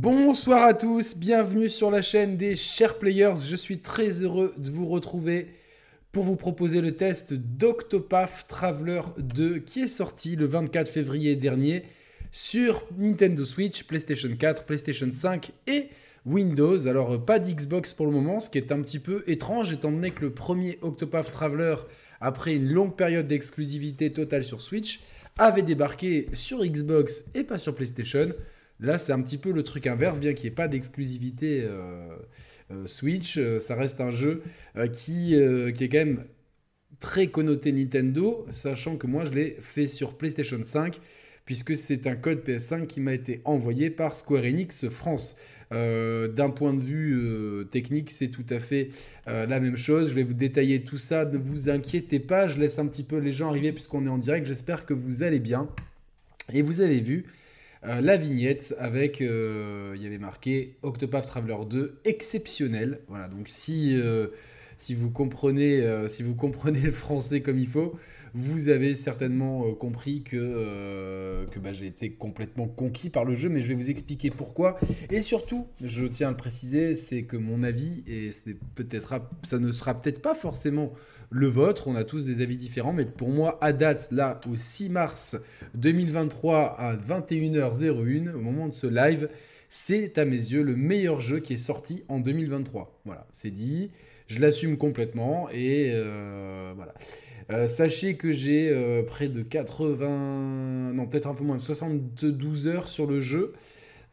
Bonsoir à tous, bienvenue sur la chaîne des chers players. Je suis très heureux de vous retrouver pour vous proposer le test d'Octopath Traveler 2 qui est sorti le 24 février dernier sur Nintendo Switch, PlayStation 4, PlayStation 5 et Windows. Alors pas d'Xbox pour le moment, ce qui est un petit peu étrange étant donné que le premier Octopath Traveler, après une longue période d'exclusivité totale sur Switch, avait débarqué sur Xbox et pas sur PlayStation. Là, c'est un petit peu le truc inverse, bien qu'il n'y ait pas d'exclusivité euh, euh, Switch, euh, ça reste un jeu qui, qui est quand même très connoté Nintendo, sachant que moi, je l'ai fait sur PlayStation 5, puisque c'est un code PS5 qui m'a été envoyé par Square Enix France. D'un point de vue technique, c'est tout à fait la même chose. Je vais vous détailler tout ça. Ne vous inquiétez pas, je laisse un petit peu les gens arriver puisqu'on est en direct. J'espère que vous allez bien. Et vous avez vu, euh, la vignette avec, euh, il y avait marqué Octopath Traveler 2 exceptionnel. Voilà, donc si, euh, si, vous comprenez, si vous comprenez le français comme il faut, vous avez certainement compris que, que bah, j'ai été complètement conquis par le jeu, mais je vais vous expliquer pourquoi. Et surtout, je tiens à le préciser, c'est que mon avis, et peut-être, ça ne sera peut-être pas forcément le vôtre. On a tous des avis différents, mais pour moi, à date, là, au 6 mars 2023 à 21h01, au moment de ce live, c'est à mes yeux le meilleur jeu qui est sorti en 2023. Voilà, c'est dit. Je l'assume complètement et euh, voilà. Euh, sachez que j'ai euh, près de 80, non peut-être un peu moins, de 72 heures sur le jeu.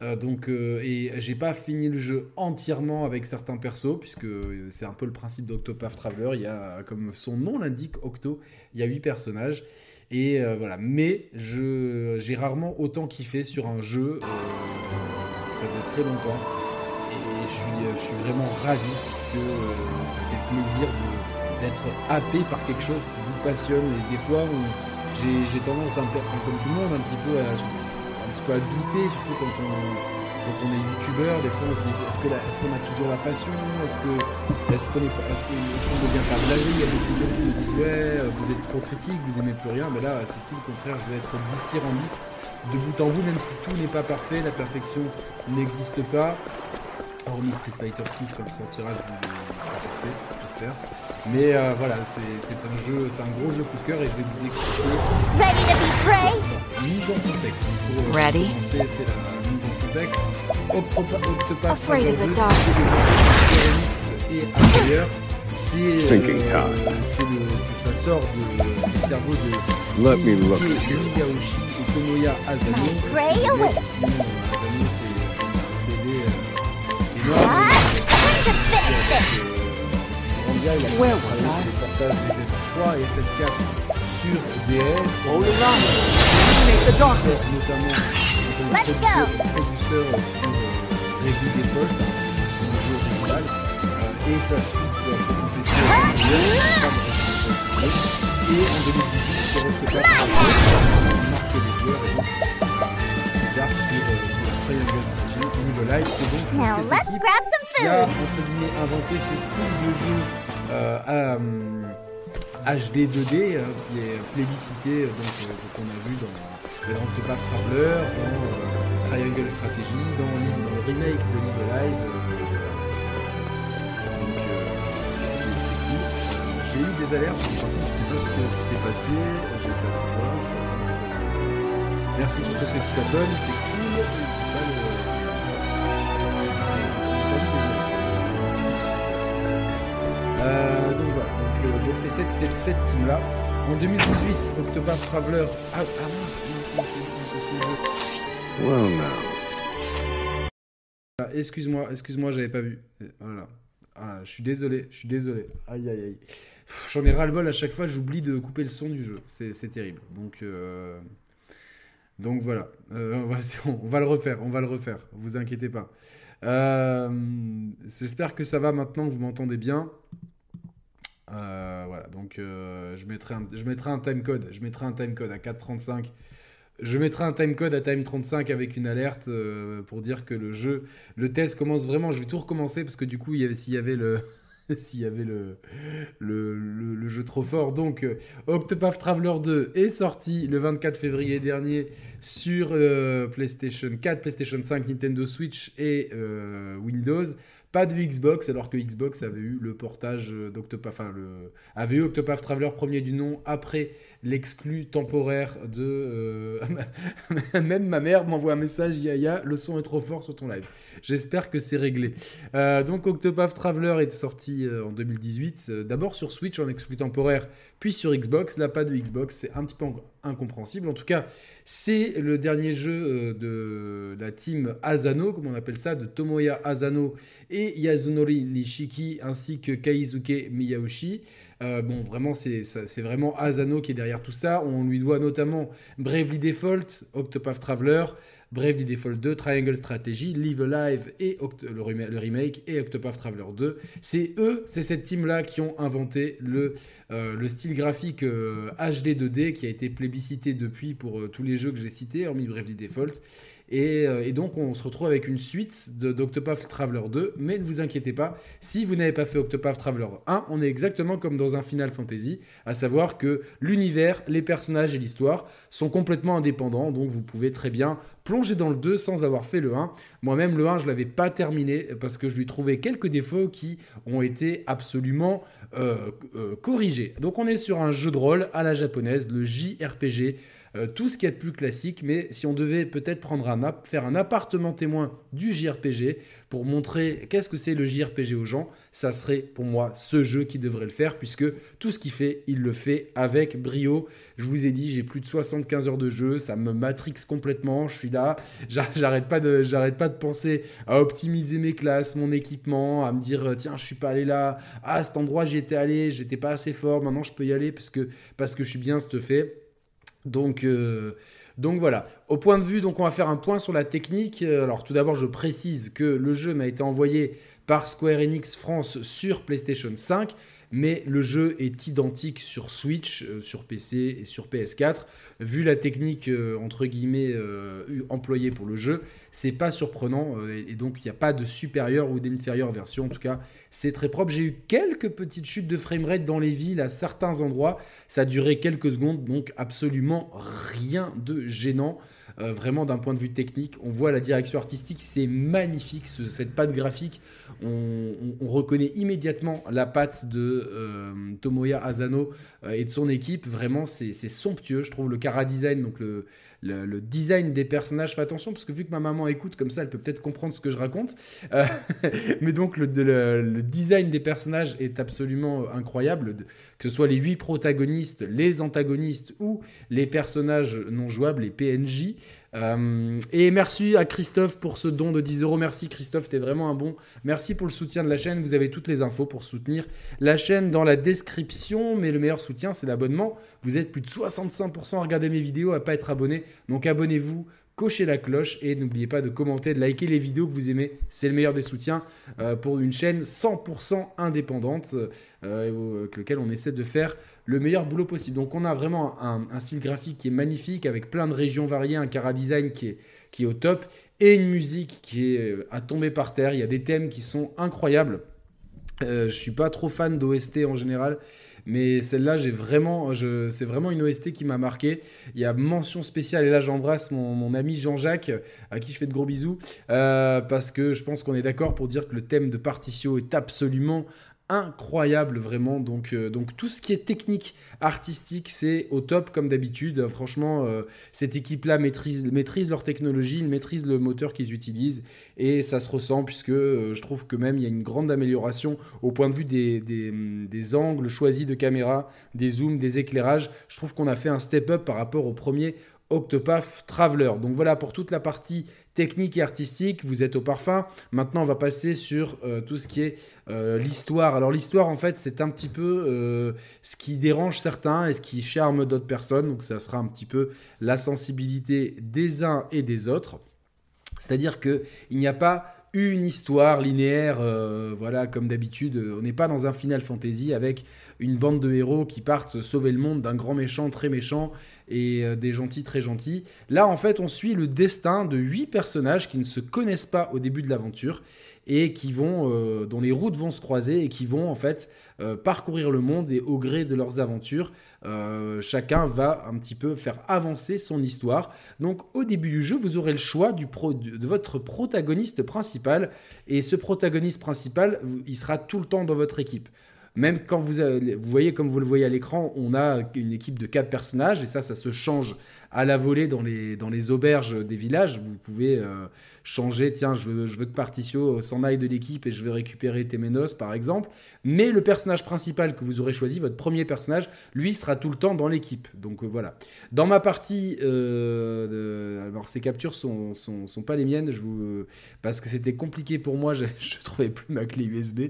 Euh, donc, et j'ai pas fini le jeu entièrement avec certains persos, puisque c'est un peu le principe d'Octopath Traveler. Il y a, comme son nom l'indique, Octo, il y a 8 personnages. Et voilà, mais j'ai rarement autant kiffé sur un jeu. ça faisait très longtemps. Et je suis, je suis vraiment ravi, puisque ça fait plaisir d'être happé par quelque chose qui vous passionne. Et des fois, j'ai tendance, à, enfin, comme tout le monde, un petit peu à douter, surtout quand on, est youtubeur, des fois on se dit est-ce qu'on est a toujours la passion? Est-ce qu'on est, qu'on est, devient pas Il y a beaucoup de gens qui me disent ouais, vous êtes trop critique, vous aimez plus rien, mais là c'est tout le contraire, je vais être dithyrambique de bout en bout, même si tout n'est pas parfait, la perfection n'existe pas. Hormis Street Fighter 6 quand il sortira, je vous sera parfait, j'espère. Mais euh, voilà, c'est un jeu, c'est un gros jeu coup de cœur et je vais vous expliquer. Ready to be prey? Mise en contexte. Pour, euh, Ready? C'est la mise en contexte. Octopath Afraid of the dark. et ailleurs. C'est euh, ça sort de, du cerveau de Let me look. Et Tomoya Asano. Asano, c'est énorme. Ah, il a ouais, voilà. les portages FF3 et FF4 sur DS. Oh Notamment, Let's go producteur sur euh, le jeu original, euh, et sa suite sur PC. Et en 2018, c'est resté pas marqué les joueurs et donc sur euh, Triangle Strategy, niveau live, c'est donc food. qui a entre guillemets inventé ce style de jeu euh, HD 2D euh, qui est plébiscité euh, donc, qu'on a vu dans, dans Octopath Traveler, dans Triangle Strategy, dans, le remake de Live Alive. donc c'est cool. J'ai eu des alertes, je sais pas ce, qui s'est passé. Merci pour tous ceux qui s'abonnent, c'est cool. Euh, donc voilà, donc euh, c'est cette, cette, cette team-là. En 2018, Octopath Traveler. Ah, ah mince, mince, mince, mince, Well now. Ah, excuse-moi, excuse-moi, j'avais pas vu. Voilà. Ah, je suis désolé, je suis désolé. Aïe, aïe, aïe. J'en ai ras-le-bol à chaque fois, j'oublie de couper le son du jeu. C'est terrible. Donc, euh... donc voilà. Euh, on, va, on, va, le refaire, on va le refaire. Vous inquiétez pas. Euh, J'espère que ça va maintenant, que vous m'entendez bien. Euh, voilà, donc euh, je, mettrai un, un timecode. Je mettrai un timecode à 4.35. Je mettrai un timecode à time 35 avec une alerte euh, pour dire que le jeu, le test commence vraiment. Je vais tout recommencer parce que du coup, s'il y avait le, s'il y avait le, le, le- le jeu trop fort. Donc, Octopath Traveler 2 est sorti le 24 février dernier sur PlayStation 4, PlayStation 5, Nintendo Switch et Windows. Pas de Xbox, alors que Xbox avait eu le portage euh, d'Octopath, enfin, le, avait eu Octopath Traveler premier du nom après l'exclu temporaire de. euh, Même ma mère m'envoie un message Yaya, le son est trop fort sur ton live. J'espère que c'est réglé. Euh, donc Octopath Traveler est sorti euh, en 2018, euh, d'abord sur Switch en exclu temporaire, puis sur Xbox. Là, pas de Xbox, c'est un petit peu en- incompréhensible. En tout cas, c'est le dernier jeu de la team Asano, comme on appelle ça, de Tomoya Asano et Yasunori Nishiki, ainsi que Kaizuke Miyaoshi. Euh, bon, vraiment, c'est vraiment Asano qui est derrière tout ça. On lui doit notamment Bravely Default, Octopath Traveler, Bravely Default 2, Triangle Strategy, Live Alive et le, rema- le remake et Octopath Traveler 2. C'est eux, c'est cette team-là qui ont inventé le, euh, le style graphique euh, HD 2D qui a été plébiscité depuis pour euh, tous les jeux que j'ai cités, hormis Bravely Default. Et, euh, et donc on se retrouve avec une suite d'Octopath Traveler 2, mais ne vous inquiétez pas, si vous n'avez pas fait Octopath Traveler 1, on est exactement comme dans un Final Fantasy, à savoir que l'univers, les personnages et l'histoire sont complètement indépendants, donc vous pouvez très bien plonger dans le 2 sans avoir fait le 1. Moi-même, le 1, je l'avais pas terminé parce que je lui trouvais quelques défauts qui ont été absolument euh, euh, corrigés. Donc on est sur un jeu de rôle à la japonaise, le JRPG. Euh, tout ce qui est de plus classique, mais si on devait peut-être prendre un app, faire un appartement témoin du JRPG pour montrer qu'est-ce que c'est le JRPG aux gens, ça serait pour moi ce jeu qui devrait le faire, puisque tout ce qu'il fait, il le fait avec brio. Je vous ai dit, j'ai plus de 75 heures de jeu, ça me matrix complètement, je suis là, j'a- j'arrête pas de, j'arrête pas de penser à optimiser mes classes, mon équipement, à me dire, euh, tiens, je suis pas allé là, ah, cet endroit, j'y étais allé, j'étais pas assez fort, maintenant je peux y aller parce que, parce que je suis bien stuffé. Donc, euh, donc voilà. Au point de vue, donc on va faire un point sur la technique. Euh, Alors tout d'abord, je précise que le jeu m'a été envoyé par Square Enix France sur PlayStation 5, mais le jeu est identique sur Switch, euh, sur PC et sur PS4. Vu la technique euh, entre guillemets euh, eu- employée pour le jeu, c'est pas surprenant et, donc il n'y a pas de supérieure ou d'inférieure version. En tout cas, c'est très propre. J'ai eu quelques petites chutes de framerate dans les villes à certains endroits. Ça a duré quelques secondes, donc absolument rien de gênant. Euh, vraiment d'un point de vue technique, on voit la direction artistique, c'est magnifique, ce- cette patte graphique. On, on- on reconnaît immédiatement la patte de euh, Tomoya Asano euh, et de son équipe. Vraiment, c'est c'est somptueux. Je trouve le cara design, donc le, le, design des personnages. Fais attention parce que vu que ma maman écoute comme ça, elle peut peut-être comprendre ce que je raconte. Euh, mais donc le, de- le- le design des personnages est absolument incroyable. Que ce soit les huit protagonistes, les antagonistes ou les personnages non jouables, les PNJ. Euh, et merci à Christophe pour ce don de 10 euros. Merci Christophe, t'es vraiment un bon. Merci pour le soutien de la chaîne. Vous avez toutes les infos pour soutenir la chaîne dans la description. Mais le meilleur soutien, c'est l'abonnement. Vous êtes plus de 65% à regarder mes vidéos, à pas être abonné. Donc abonnez-vous. Cochez la cloche et n'oubliez pas de commenter, de liker les vidéos que vous aimez. C'est le meilleur des soutiens euh, pour une chaîne 100% indépendante euh, avec lequel on essaie de faire le meilleur boulot possible. Donc on a vraiment un, style graphique qui est magnifique avec plein de régions variées, un cara design qui est, qui est au top et une musique qui est euh, à tomber par terre. Il y a des thèmes qui sont incroyables. Euh, je suis pas trop fan d'OST en général, mais celle-là, j'ai vraiment, c'est vraiment une OST qui m'a marqué. Il y a mention spéciale et là, j'embrasse mon, ami Jean-Jacques, à qui je fais de gros bisous, euh, parce que je pense qu'on est d'accord pour dire que le thème de Particio est absolument incroyable vraiment. Donc euh, donc tout ce qui est technique artistique c'est au top comme d'habitude. Franchement euh, cette équipe là maîtrise maîtrise leur technologie ils maîtrisent le moteur qu'ils utilisent et ça se ressent puisque euh, je trouve que même il y a une grande amélioration au point de vue des, des, hum, angles choisis de caméra des zooms des éclairages. Je trouve qu'on a fait un step up par rapport au premier Octopath Traveler. Donc voilà pour toute la partie technique et artistique, vous êtes au parfum. Maintenant, on va passer sur euh, tout ce qui est euh, l'histoire. Alors l'histoire, en fait, c'est un petit peu euh, ce qui dérange certains et ce qui charme d'autres personnes. Donc ça sera un petit peu la sensibilité des uns et des autres. C'est-à-dire que il n'y a pas une histoire linéaire, voilà, comme d'habitude. On n'est pas dans un Final Fantasy avec une bande de héros qui partent sauver le monde d'un grand méchant très méchant et euh, des gentils très gentils. Là, en fait, on suit le destin de huit personnages qui ne se connaissent pas au début de l'aventure et qui vont, euh, dont les routes vont se croiser et qui vont en fait euh, parcourir le monde et au gré de leurs aventures, chacun va un petit peu faire avancer son histoire. Donc au début du jeu, vous aurez le choix du pro- de votre protagoniste principal et ce protagoniste principal, il sera tout le temps dans votre équipe. Même quand vous, voyez, comme vous le voyez à l'écran, on a une équipe de quatre personnages et ça, ça se change à la volée dans les, dans les auberges des villages. Vous pouvez euh, changer, tiens, je veux, je veux que Particio s'en aille de l'équipe et je veux récupérer Temenos, par exemple. Mais le personnage principal que vous aurez choisi, votre premier personnage, lui sera tout le temps dans l'équipe. Donc euh, voilà. Dans ma partie, euh, alors ces captures sont, sont, pas les miennes, je vous, parce que c'était compliqué pour moi, je, je trouvais plus ma clé USB.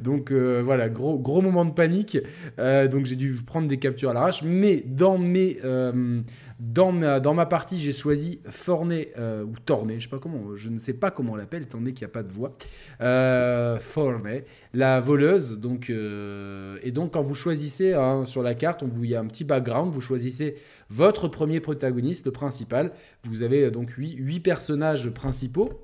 Donc euh, voilà, gros, gros moment de panique. Euh, donc j'ai dû prendre des captures à l'arrache. Mais dans, mes, euh, dans, ma, partie, j'ai choisi Forney, euh, ou Tornay, je sais pas comment, je ne sais pas comment on l'appelle, étant donné qu'il n'y a pas de voix. Euh, Forney, la voleuse. Donc, euh, et donc quand vous choisissez sur la carte, on vous, il y a un petit background, vous choisissez votre premier protagoniste, le principal. Vous avez euh, donc huit huit personnages principaux.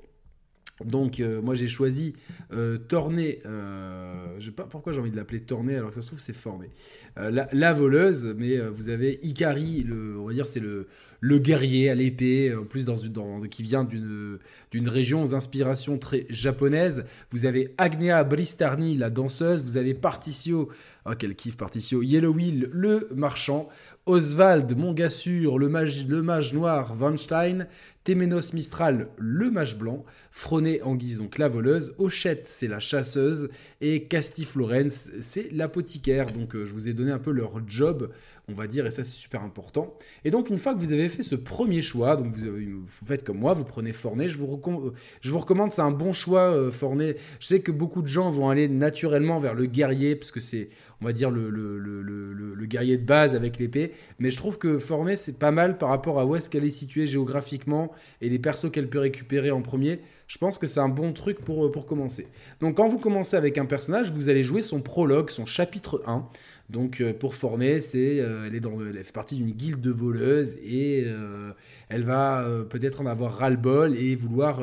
Donc euh, moi j'ai choisi euh, Tornay, euh, je sais pas pourquoi j'ai envie de l'appeler Tornay alors que ça se trouve c'est Fornay. Euh, la, voleuse, mais euh, vous avez Ikari, le, on va dire c'est le, le guerrier à l'épée, en plus dans, dans- qui vient d'une région aux inspirations très japonaises. Vous avez Agnea Bristarni, la danseuse, vous avez Particio, oh quel kiff Particio, Yellow Will, le marchand, Oswald Mongassur, le mage, le mage noir Weinstein, Téménos Mistral, le mage blanc, Froné Anguise, donc la voleuse, Hochette, c'est la chasseuse, et Castiflorence, c'est l'apothicaire. Donc euh, je vous ai donné un peu leur job, on va dire, et ça c'est super important. Et donc une fois que vous avez fait ce premier choix, donc vous, vous faites comme moi, vous prenez Forné, je vous, recom- euh, je vous recommande, c'est un bon choix euh. Je sais que beaucoup de gens vont aller naturellement vers le guerrier, parce que c'est, on va dire, le, guerrier de base avec l'épée. Mais je trouve que Forney, c'est pas mal par rapport à où est-ce qu'elle est située géographiquement et les persos qu'elle peut récupérer en premier. Je pense que c'est un bon truc pour, euh, pour commencer. Donc, quand vous commencez avec un personnage, vous allez jouer son prologue, son chapitre 1. Donc, euh, pour Forney, c'est, euh, elle, est dans, elle fait partie d'une guilde de voleuses et euh, elle va peut-être en avoir ras-le-bol et vouloir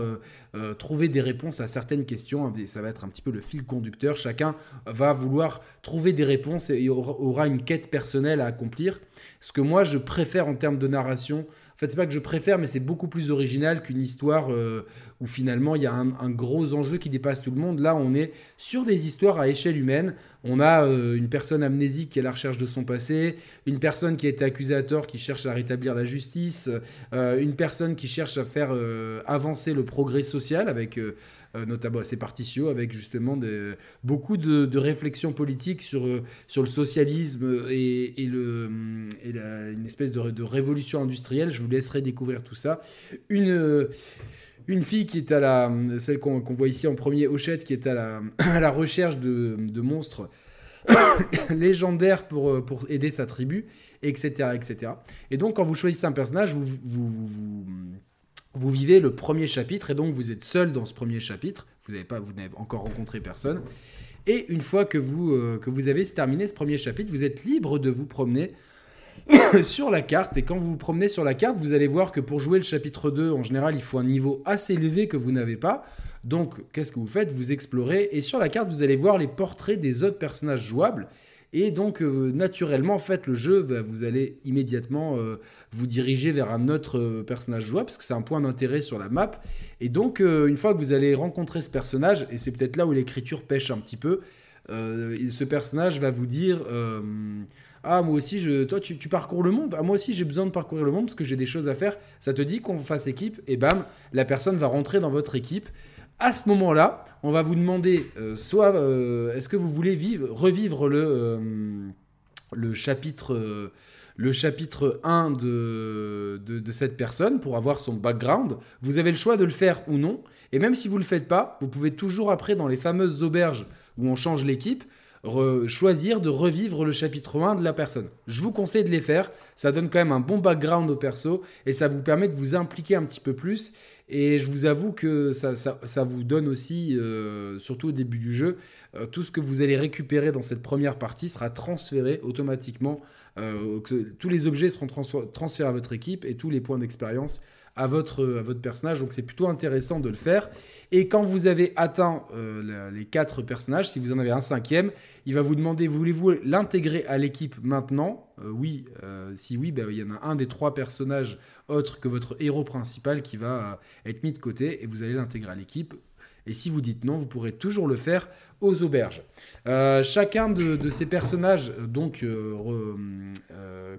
trouver des réponses à certaines questions. Ça va être un petit peu le fil conducteur. Chacun va vouloir trouver des réponses et aura une quête personnelle à accomplir. Ce que moi, je préfère en termes de narration, en fait, c'est pas que je préfère, mais c'est beaucoup plus original qu'une histoire euh, où finalement il y a un, gros enjeu qui dépasse tout le monde. Là, on est sur des histoires à échelle humaine. On a euh, une personne amnésique qui est à la recherche de son passé, une personne qui a été accusée à tort qui cherche à rétablir la justice, euh, une personne qui cherche à faire avancer le progrès social avec euh, notamment c'est Particio, avec justement beaucoup de, réflexions politiques sur, euh, le socialisme et, une espèce de, révolution industrielle. Je vous laisserai découvrir tout ça. Une, euh, fille qui est à la, celle qu'on voit ici en premier, Hochette, qui est à la, à recherche de, monstres légendaires pour, aider sa tribu, etc., etc. Et donc, quand vous choisissez un personnage, vous, vous vivez le premier chapitre, et donc vous êtes seul dans ce premier chapitre. Vous n'avez pas, vous n'avez encore rencontré personne. Et une fois que vous, euh, que vous avez terminé ce premier chapitre, vous êtes libre de vous promener sur la carte. Et quand vous vous promenez sur la carte, vous allez voir que pour jouer le chapitre 2, en général, il faut un niveau assez élevé que vous n'avez pas. Donc, qu'est-ce que vous faites? Vous explorez. Et sur la carte, vous allez voir les portraits des autres personnages jouables. Et donc, euh, naturellement, en fait, le jeu, va- vous allez immédiatement euh, vous diriger vers un autre euh, personnage jouable, parce que c'est un point d'intérêt sur la map. Et donc, une fois que vous allez rencontrer ce personnage, et c'est peut-être là où l'écriture pêche un petit peu, ce personnage va vous dire Ah, moi aussi, je, toi, tu, tu parcours le monde. Ah, moi aussi, j'ai besoin de parcourir le monde parce que j'ai des choses à faire. Ça te dit qu'on fasse équipe, et bam, la personne va rentrer dans votre équipe. À ce moment-là, on va vous demander euh, soit euh, est-ce que vous voulez vivre, revivre le, euh, chapitre. le chapitre 1 de, cette personne pour avoir son background. Vous avez le choix de le faire ou non. Et même si vous ne le faites pas, vous pouvez toujours après, dans les fameuses auberges où on change l'équipe, choisir de revivre le chapitre 1 de la personne. Je vous conseille de les faire. Ça donne quand même un bon background au perso et ça vous permet de vous impliquer un petit peu plus. Et je vous avoue que ça, vous donne aussi, euh, surtout au début du jeu, euh, tout ce que vous allez récupérer dans cette première partie sera transféré automatiquement euh, tous les objets seront trans- transférés à votre équipe et tous les points d'expérience à votre, à votre personnage. Donc c'est plutôt intéressant de le faire. Et quand vous avez atteint euh, les quatre personnages, si vous en avez un cinquième, il va vous demander voulez-vous l'intégrer à l'équipe maintenant? Euh, Oui. euh, si oui, ben, il y en a un des trois personnages autres que votre héros principal qui va être mis de côté et vous allez l'intégrer à l'équipe. Et si vous dites non, vous pourrez toujours le faire aux auberges. Chacun de, ces personnages donc re-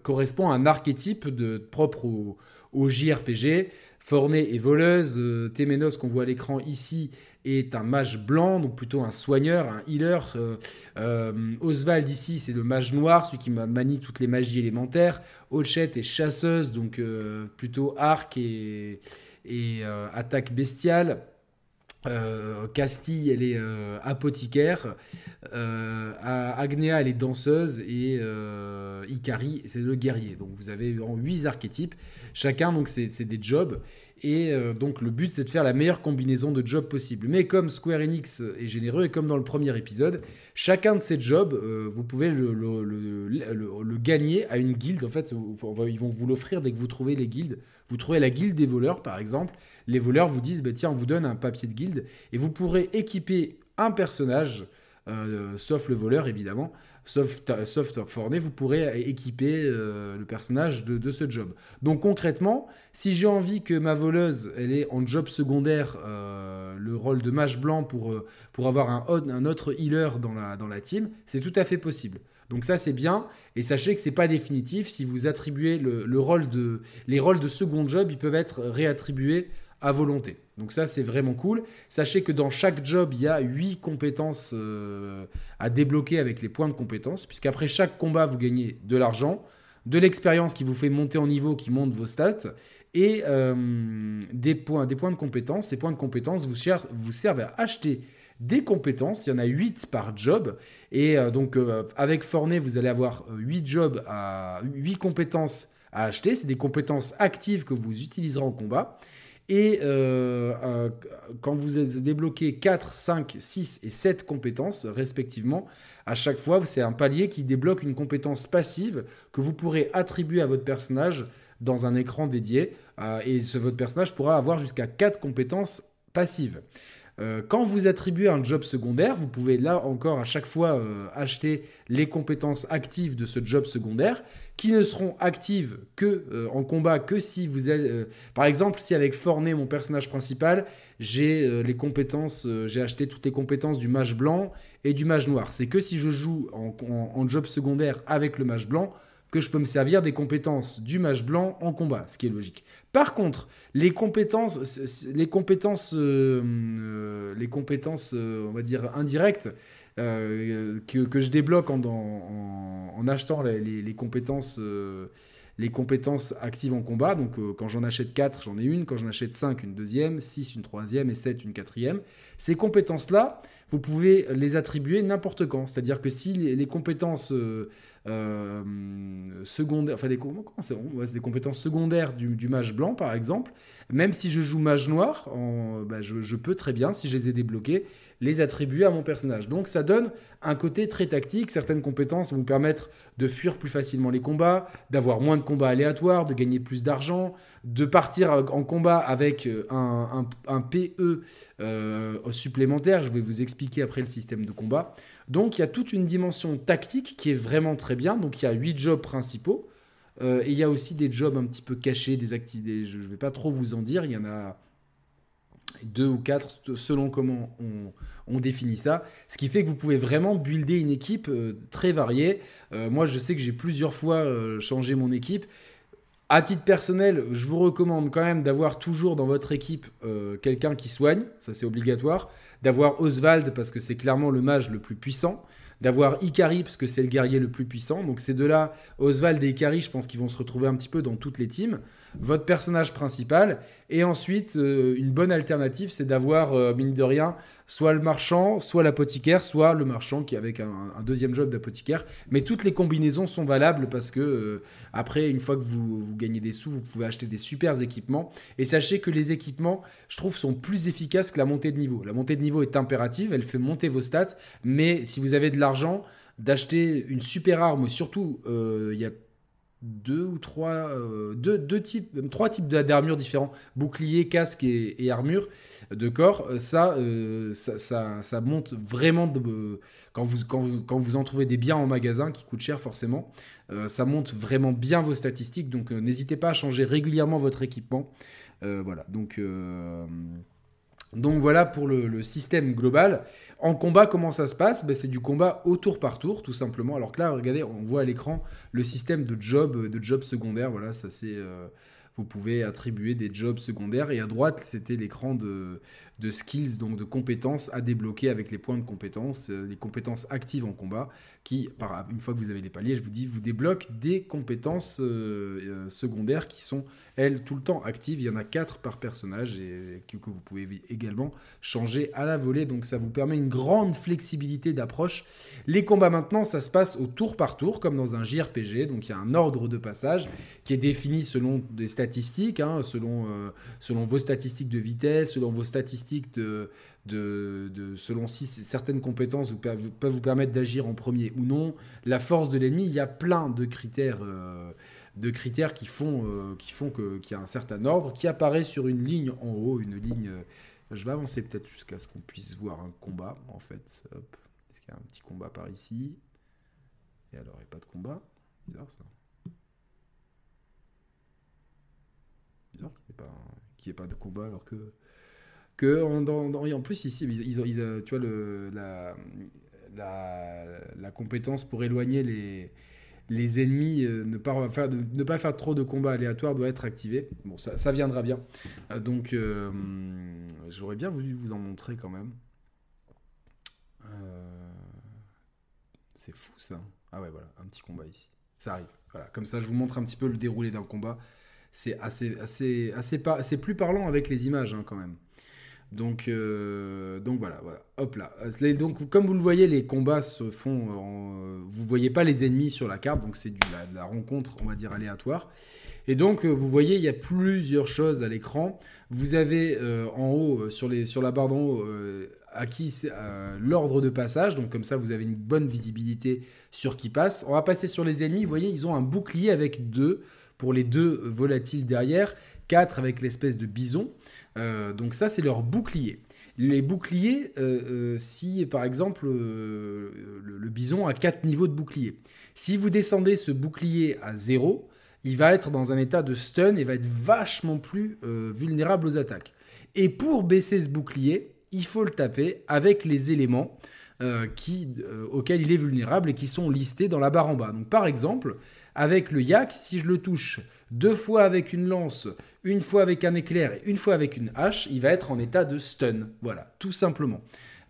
correspond à un archétype de, propre au, au JRPG. Fornée est voleuse, euh, Téménos qu'on voit à l'écran ici est un mage blanc, donc plutôt un soigneur, un healer. Euh, euh, Oswald ici c'est le mage noir, celui qui ma- manie toutes les magies élémentaires. Ochette est chasseuse, donc plutôt arc et, attaque bestiale. Euh, Castille, elle est euh, apothicaire. Euh, Agnea, elle est danseuse. Et euh, Ikari, c'est le guerrier. Donc vous avez en 8 archétypes. Chacun, donc c'est des jobs. Et donc le but, c'est de faire la meilleure combinaison de jobs possible. Mais comme Square Enix est généreux, et comme dans le premier épisode, chacun de ces jobs, vous pouvez le, le- le- le- gagner à une guilde. En fait, ils vont vous l'offrir dès que vous trouvez les guildes. Vous trouvez la guilde des voleurs, par exemple. Les voleurs vous disent, bah, tiens, on vous donne un papier de guilde. Et vous pourrez équiper un personnage, euh, sauf le voleur, évidemment, sauf, sauf vous pourrez équiper euh, le personnage de, ce job. Donc concrètement, si j'ai envie que ma voleuse, elle ait en job secondaire euh, le rôle de mage blanc pour, avoir un, autre- healer dans la, team, c'est tout à fait possible. Donc ça c'est bien et sachez que c'est pas définitif. Si vous attribuez le rôle de les rôles de second job, ils peuvent être réattribués à volonté. Donc ça c'est vraiment cool. Sachez que dans chaque job il y a 8 compétences euh, à débloquer avec les points de compétences, puisqu'après chaque combat vous gagnez de l'argent, de l'expérience qui vous fait monter en niveau, qui monte vos stats, et euh, des, points, des points de compétences. Ces points de compétences vous, servent à acheter des compétences. Il y en a 8 par job. Et euh, donc, avec Forney, vous allez avoir 8 jobs à 8 compétences à acheter. C'est des compétences actives que vous utiliserez en combat. Et euh, quand vous avez débloqué 4, 5, 6 et 7 compétences, respectivement, à chaque fois, c'est un palier qui débloque une compétence passive que vous pourrez attribuer à votre personnage dans un écran dédié. Euh, et votre personnage pourra avoir jusqu'à 4 compétences passives. Euh, quand vous attribuez un job secondaire, vous pouvez là encore à chaque fois euh, acheter les compétences actives de ce job secondaire qui ne seront actives que euh, en combat que si vous êtes par exemple si avec Forney mon personnage principal j'ai les compétences j'ai acheté toutes les compétences du mage blanc et du mage noir. C'est que si je joue en job secondaire avec le mage blanc que je peux me servir des compétences du mage blanc en combat ce qui est logique par contre les compétences les compétences euh, euh, les compétences euh, on va dire indirectes que, je débloque en, achetant les, compétences, les compétences actives en combat. Donc euh, quand j'en achète 4, j'en ai une. Quand j'en achète 5, une deuxième. 6, une troisième. Et 7, une quatrième. Ces compétences-là, vous pouvez les attribuer n'importe quand. C'est-à-dire que si les, compétences euh, euh, secondaires, enfin des, des compétences secondaires du, mage blanc, par exemple, même si je joue mage noir, bah, je, peux très bien, si je les ai débloqués, les attribuer à mon personnage. Donc ça donne un côté très tactique. Certaines compétences vont vous permettre de fuir plus facilement les combats, d'avoir moins de combats aléatoires, de gagner plus d'argent, de partir en combat avec euh, un, PE euh, supplémentaire. Je vais vous expliquer après le système de combat. Donc il y a toute une dimension tactique qui est vraiment très bien. Donc il y a huit jobs principaux. Euh, et il y a aussi des jobs un petit peu cachés, des activités. Je ne vais pas trop vous en dire. Il y en a deux ou quatre selon comment on, définit ça. Ce qui fait que vous pouvez vraiment builder une équipe euh, très variée. Euh, moi, je sais que j'ai plusieurs fois euh, changé mon équipe. À titre personnel, je vous recommande quand même d'avoir toujours dans votre équipe quelqu'un qui soigne, ça c'est obligatoire. D'avoir Oswald parce que c'est clairement le mage le plus puissant. D'avoir Ikari parce que c'est le guerrier le plus puissant. Donc ces deux-là, Oswald et Ikari, je pense qu'ils vont se retrouver un petit peu dans toutes les teams. Votre personnage principal. Et ensuite, euh, une bonne alternative, c'est d'avoir, euh, mine de rien, soit le marchand, soit l'apothicaire, soit le marchand qui avec un, deuxième job d'apothicaire. Mais toutes les combinaisons sont valables parce que euh, après, une fois que vous, vous gagnez des sous, vous pouvez acheter des super équipements. Et sachez que les équipements, je trouve, sont plus efficaces que la montée de niveau. La montée de niveau est impérative, elle fait monter vos stats. Mais si vous avez de l'argent, d'acheter une super arme, surtout, euh, il y a deux ou trois, euh, deux, deux types, trois types d'a- d'armures différents, bouclier, casque et, et armure de corps. Euh, Ça, euh, ça, ça, ça monte vraiment quand, vous, quand, vous, quand vous en trouvez des biens en magasin qui coûtent cher forcément. ça monte vraiment bien vos statistiques, donc n'hésitez pas à changer régulièrement votre équipement. Voilà, donc, donc voilà pour le, système global. En combat, comment ça se passe? Ben, C'est du combat au tour par tour, tout simplement. Alors que là, regardez, on voit à l'écran le système de job, de job secondaire. Voilà, ça c'est. euh, vous pouvez attribuer des jobs secondaires. Et à droite, c'était l'écran de, de skills, donc de compétences à débloquer avec les points de compétences, euh, les compétences actives en combat, qui, par, une fois que vous avez les paliers, je vous dis, vous débloquent des compétences euh, euh, secondaires qui sont, elles, tout le temps actives. Il y en a quatre par personnage et que, vous pouvez également changer à la volée. Donc ça vous permet une grande flexibilité d'approche. Les combats maintenant, ça se passe au tour par tour, comme dans un JRPG. Donc il y a un ordre de passage qui est défini selon des statistiques, hein, selon, selon vos statistiques de vitesse, selon vos statistiques de, selon si certaines compétences peuvent vous permettre d'agir en premier ou non, la force de l'ennemi, il y a plein de critères, euh, de critères qui font, euh, font qu'il y a un certain ordre qui apparaît sur une ligne en haut, une ligne. je vais avancer peut-être jusqu'à ce qu'on puisse voir un combat en fait. Est-ce qu'il y a un petit combat par ici? Et alors, il n'y a pas de combat? Bizarre ça. Bizarre qu'il n'y ait pas de combat alors que. Que en, et en plus, ici, euh, tu vois, la, compétence pour éloigner les, ennemis, euh, ne, pas faire, trop de combats aléatoires doit être activé. Bon, ça, viendra bien. Euh, donc, j'aurais bien voulu vous en montrer quand même. C'est fou ça. Ah ouais, voilà, un petit combat ici. Ça arrive. Voilà, comme ça, je vous montre un petit peu le déroulé d'un combat. C'est assez, assez, assez plus parlant avec les images hein, quand même. Donc, euh, donc voilà, voilà, hop là. Donc, comme vous le voyez, les combats se font. En, euh, vous voyez pas les ennemis sur la carte, donc c'est du- la, de la rencontre, on va dire aléatoire. Et donc, euh, vous voyez, il y a plusieurs choses à l'écran. Vous avez en haut, sur, les, sur la barre d'en haut, euh, acquis l'ordre de passage. Donc, comme ça, vous avez une bonne visibilité sur qui passe. On va passer sur les ennemis. Vous voyez, ils ont un bouclier avec deux pour les deux volatiles derrière, quatre avec l'espèce de bison. Euh, donc ça, c'est leur bouclier. Les boucliers, euh, euh, si par exemple le, bison a 4 niveaux de bouclier, si vous descendez ce bouclier à 0, il va être dans un état de stun et va être vachement plus vulnérable aux attaques. Et pour baisser ce bouclier, il faut le taper avec les éléments auxquels il est vulnérable et qui sont listés dans la barre en bas. Donc par exemple, avec le yak, si je le touche deux fois avec une lance, une fois avec un éclair et une fois avec une hache, il va être en état de stun. Voilà, tout simplement.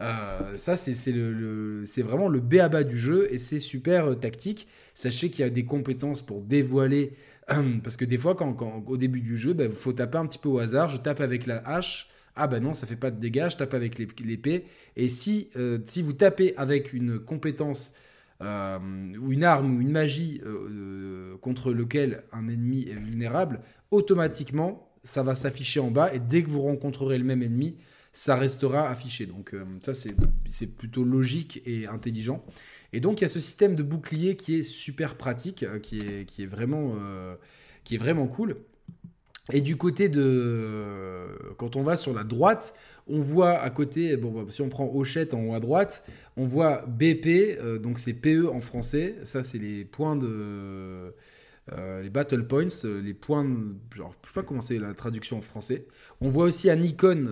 Euh, ça, c'est c'est le- vraiment le béaba du jeu et c'est super euh, tactique. Sachez qu'il y a des compétences pour dévoiler. Parce que des fois, quand, au début du jeu, il faut taper un petit peu au hasard. Je tape avec la hache. Ah bah non, ça fait pas de dégâts. Je tape avec l'ép- l'épée. Et euh, si vous tapez avec une compétence euh, ou une arme ou une magie euh, euh, contre lequel un ennemi est vulnérable, automatiquement, ça va s'afficher en bas et dès que vous rencontrerez le même ennemi, ça restera affiché. Donc ça, c'est plutôt logique et intelligent. Et donc, il y a ce système de bouclier qui est super pratique, qui est, qui est, vraiment, qui est vraiment cool. Et du côté de... Quand on va sur la droite, on voit à côté, bon, si on prend Hochette en haut à droite, on voit BP, euh, donc c'est PE en français. Ça, c'est les points de... euh, les battle points, euh, les points, de- genre, je sais pas comment c'est la traduction en français. On voit aussi un icône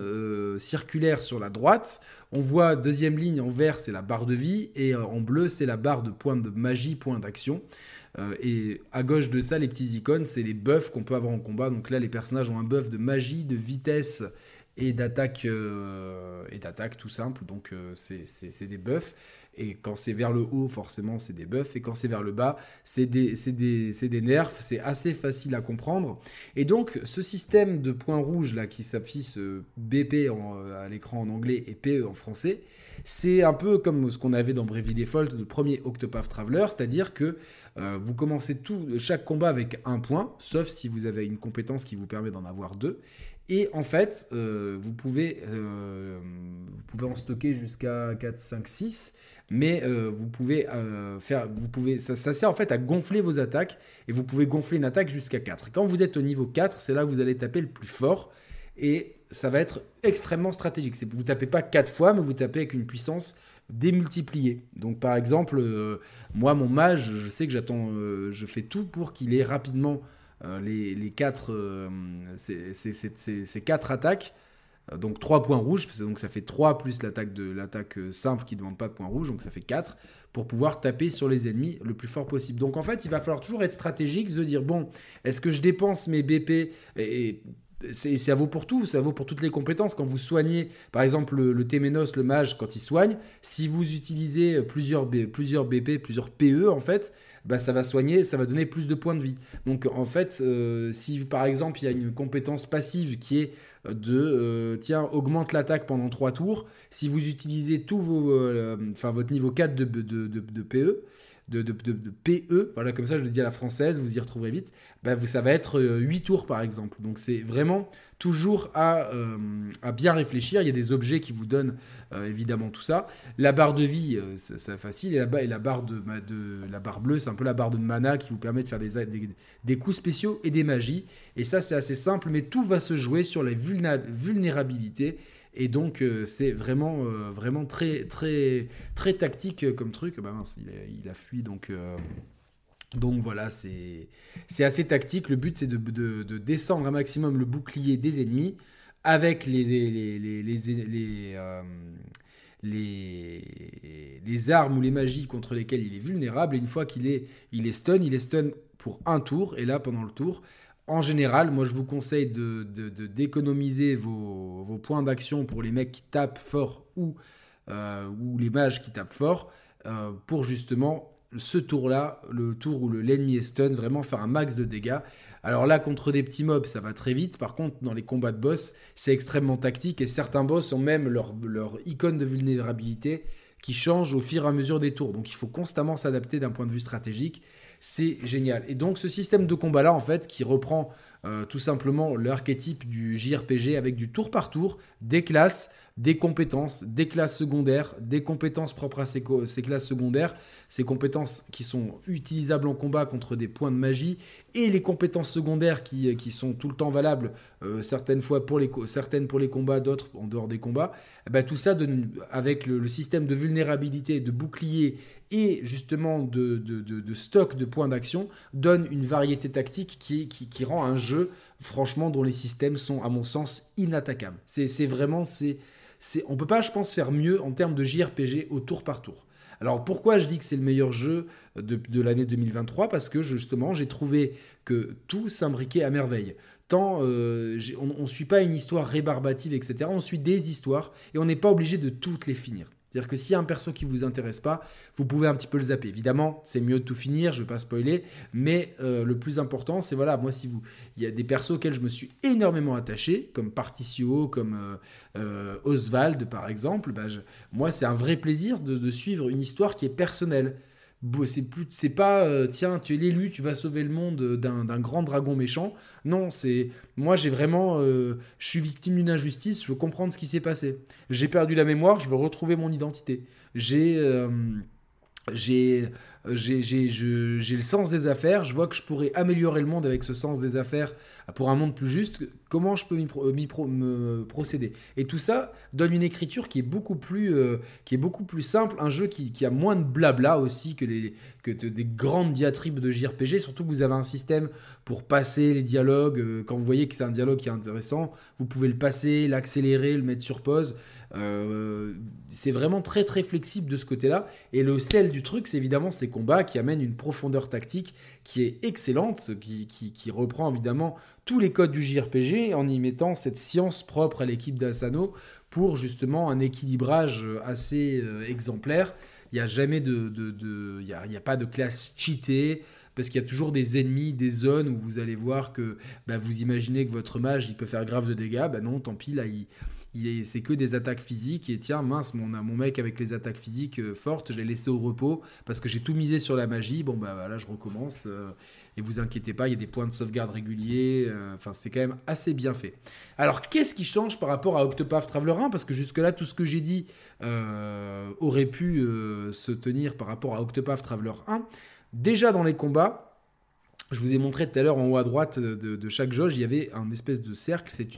circulaire sur la droite. On voit deuxième ligne en vert, c'est la barre de vie, et en bleu, c'est la barre de points de magie, points d'action. Et à gauche de ça, les petits icônes, c'est les buffs qu'on peut avoir en combat. Donc là, les personnages ont un buff de magie, de vitesse et d'attaque, euh, et d'attaque tout simple. Donc euh, c'est des buffs. Et quand c'est vers le haut, forcément, c'est des buffs. Et quand c'est vers le bas, c'est des, des, des nerfs. C'est assez facile à comprendre. Et donc, ce système de points rouges là qui s'affiche euh, BP à l'écran en anglais et PE en français, C'est un peu comme ce qu'on avait dans Bravely Default, le premier Octopath Traveler, c'est-à-dire que vous commencez tout, chaque combat avec un point, sauf si vous avez une compétence qui vous permet d'en avoir deux. Et en fait, euh, vous, pouvez, euh, vous pouvez en stocker jusqu'à 4, 5, 6. Mais euh, vous pouvez faire, vous pouvez, ça, sert en fait à gonfler vos attaques et vous pouvez gonfler une attaque jusqu'à 4. quand vous êtes au niveau 4, c'est là que vous allez taper le plus fort et ça va être extrêmement stratégique. Vous tapez pas 4 fois, mais vous tapez avec une puissance démultipliée. Donc par exemple, moi mon mage, je sais que j'attends, je fais tout pour qu'il ait rapidement les, les 4 ces, ces, ces, ces quatre attaques euh, donc 3 points rouges, donc ça fait 3 plus l'attaque de l'attaque euh, simple qui ne demande pas de points rouges, donc ça fait 4 pour pouvoir taper sur les ennemis le plus fort possible. Donc en fait, il va falloir toujours être stratégique, de dire bon, est-ce que je dépense mes BP et ça vaut pour tout, ça vaut pour toutes les compétences. Quand vous soignez, par exemple, le, le Téménos, le mage, quand il soigne, si vous utilisez plusieurs, plusieurs BP, plusieurs PE, en fait, bah, ça va soigner, ça va donner plus de points de vie. Donc, en fait, euh, si par exemple, il y a une compétence passive qui est de, euh, tiens, augmente l'attaque pendant 3 tours, si vous utilisez tout vos, euh, enfin, votre niveau 4 de, de, de, de PE, de, PE, voilà, comme ça je le dis à la française, vous y retrouverez vite, bah, vous, ça va être euh, 8 tours par exemple. Donc c'est vraiment toujours à, euh, à, bien réfléchir. Il y a des objets qui vous donnent euh, évidemment tout ça. La barre de vie, euh, c'est facile, et la, la barre, de, la barre bleue, c'est un peu la barre de mana qui vous permet de faire des, des, des coups spéciaux et des magies. Et ça c'est assez simple, mais tout va se jouer sur la vulnérabilité et donc, euh, c'est vraiment, euh, vraiment très, très, très tactique euh, comme truc. Bah il a, fui, donc... Donc voilà, c'est assez tactique. Le but, c'est de, de, de, descendre un maximum le bouclier des ennemis avec les, les, les, les, euh, les, armes ou les magies contre lesquelles il est vulnérable. Et une fois qu'il est, il est stun, il est stun pour un tour. Et là, pendant le tour, en général, moi je vous conseille de, de, d'économiser vos, points d'action pour les mecs qui tapent fort ou, euh, les mages qui tapent fort euh, pour justement ce tour-là, le tour où l'ennemi est stun, vraiment faire un max de dégâts. Alors là, contre des petits mobs, ça va très vite. Par contre, dans les combats de boss, c'est extrêmement tactique et certains boss ont même leur, leur icône de vulnérabilité qui change au fur et à mesure des tours. Donc il faut constamment s'adapter d'un point de vue stratégique c'est génial. Et donc ce système de combat là en fait qui reprend euh, tout simplement l'archétype du JRPG avec du tour par tour, des classes, des compétences, des classes secondaires, des compétences propres à ces, classes secondaires, ces compétences qui sont utilisables en combat contre des points de magie, et les compétences secondaires qui, qui sont tout le temps valables, euh, certaines fois pour les, certaines pour les combats, d'autres en dehors des combats, ben, tout ça avec le, le, système de vulnérabilité, de bouclier et justement de, de, de, stock de points d'action, donne une variété tactique qui, qui, rend un jeu franchement dont les systèmes sont à mon sens inattaquables. C'est vraiment... c'est on peut pas, je pense, faire mieux en termes de JRPG au tour par tour. Alors pourquoi je dis que c'est le meilleur jeu de, de l'année 2023 Parce que justement, j'ai trouvé que tout s'imbriquait à merveille. Tant euh, on ne suit pas une histoire rébarbative, etc. On suit des histoires et on n'est pas obligé de toutes les finir. C'est-à-dire que s'il y a un perso qui vous intéresse pas, vous pouvez un petit peu le zapper. Évidemment, c'est mieux de tout finir, je ne vais pas spoiler, mais euh, le plus important, c'est voilà, moi si vous, il y a des persos auxquels je me suis énormément attaché, comme Particio, comme euh, euh, Oswald par exemple. Bah, moi, c'est un vrai plaisir de, suivre une histoire qui est personnelle c'est pas euh, tiens tu es l'élu tu vas sauver le monde d'un grand dragon méchant. Non c'est moi j'ai vraiment euh, je suis victime d'une injustice je veux comprendre ce qui s'est passé. J'ai perdu la mémoire je veux retrouver mon identité. J'ai euh, j'ai le sens des affaires, je vois que je pourrais améliorer le monde avec ce sens des affaires pour un monde plus juste, comment je peux me procéder? Et tout ça donne une écriture qui est beaucoup plus, euh, qui est beaucoup plus simple, un jeu qui, qui, a moins de blabla aussi que, les, que des grandes diatribes de JRPG, surtout que vous avez un système pour passer les dialogues, euh, quand vous voyez que c'est un dialogue qui est intéressant, vous pouvez le passer, l'accélérer, le mettre sur pause, euh, c'est vraiment très très flexible de ce côté-là. Et le sel du truc, c'est évidemment ces combats qui amènent une profondeur tactique qui est excellente, qui, qui, qui, reprend évidemment tous les codes du JRPG en y mettant cette science propre à l'équipe d'Asano pour justement un équilibrage assez euh, exemplaire. Il n'y a jamais de, il y a, y a pas de classe cheatée parce qu'il y a toujours des ennemis, des zones où vous allez voir que bah, vous imaginez que votre mage il peut faire grave de dégâts, bah non, tant pis là il c'est que des attaques physiques. Et tiens, mince, mon, mon mec avec les attaques physiques euh, fortes, je l'ai laissé au repos parce que j'ai tout misé sur la magie. Bon, bah voilà, je recommence. euh, et vous inquiétez pas, il y a des points de sauvegarde réguliers. euh, Enfin, c'est quand même assez bien fait. Alors, qu'est-ce qui change par rapport à Octopath Traveler 1 Parce que jusque-là, tout ce que j'ai dit aurait pu se tenir par rapport à Octopath Traveler 1. Déjà dans les combats, je vous ai montré tout à l'heure en haut à droite de, de chaque jauge, il y avait un espèce de cercle. C'est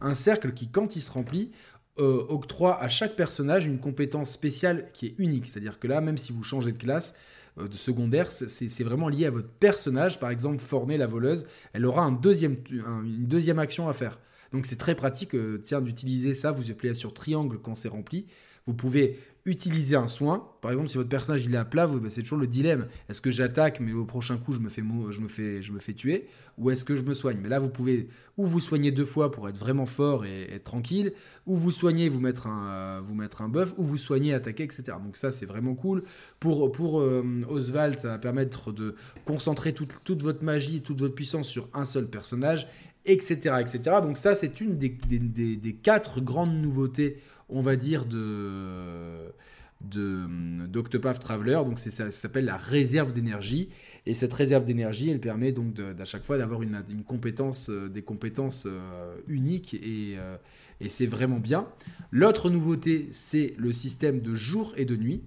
un cercle qui, quand il se remplit, euh, octroie à chaque personnage une compétence spéciale qui est unique. C'est-à-dire que là, même si vous changez de classe, euh, de secondaire, c'est- vraiment lié à votre personnage. Par exemple, Forney, la voleuse, elle aura une deuxième action à faire. Donc c'est très pratique euh, d'utiliser ça. Vous appelez sur triangle quand c'est rempli. Vous pouvez utiliser un soin. Par exemple, si votre personnage il est à plat, bah, c'est toujours le dilemme. Est-ce que j'attaque, mais au prochain coup je me fais, je me fais, je me fais tuer, ou est-ce que je me soigne? Mais là, vous pouvez ou vous soigner deux fois pour être vraiment fort et être tranquille, ou vous soignez, vous mettre un, euh, vous mettre un buff, ou vous soignez, attaquer, etc. Donc ça, c'est vraiment cool. Pour, pour euh, Oswald, ça va permettre de concentrer toute, toute votre magie, toute votre puissance sur un seul personnage, etc. etc. Donc ça, c'est une des, des- quatre grandes nouveautés, on va dire, de- d'Octopath Traveler. Donc ça, ça s'appelle la réserve d'énergie. Et cette réserve d'énergie, elle permet donc d'à chaque fois d'avoir une, une compétence, euh, des compétences euh, uniques et, euh, et c'est vraiment bien. L'autre nouveauté, c'est le système de jour et de nuit.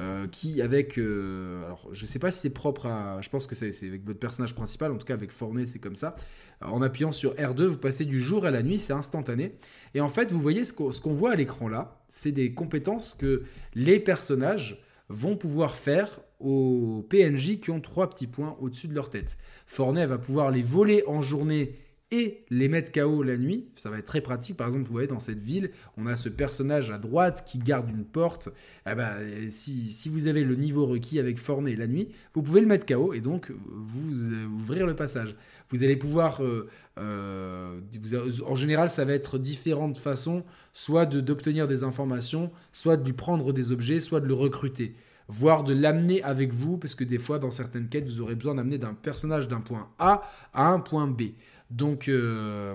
Euh, qui avec euh, alors je sais pas si c'est propre à je pense que c'est avec votre personnage principal en tout cas avec Forney c'est comme ça Euh, en appuyant sur R2 vous passez du jour à la nuit c'est instantané et en fait vous voyez ce qu'on ce qu'on voit à l'écran là c'est des compétences que les personnages vont pouvoir faire aux PNJ qui ont trois petits points au-dessus de leur tête. Forney va pouvoir les voler en journée et les mettre KO la nuit. Ça va être très pratique. Par exemple, vous voyez, dans cette ville, on a ce personnage à droite qui garde une porte. Eh ben, si, si vous avez le niveau requis avec Forney la nuit, vous pouvez le mettre KO et donc vous euh, ouvrir le passage. Vous allez pouvoir... euh, euh, en général, ça va être différentes façons, soit d'obtenir des informations, soit de lui prendre des objets, soit de le recruter voire de l'amener avec vous, parce que des fois, dans certaines quêtes, vous aurez besoin d'amener d'un personnage d'un point A à un point B. Donc, euh,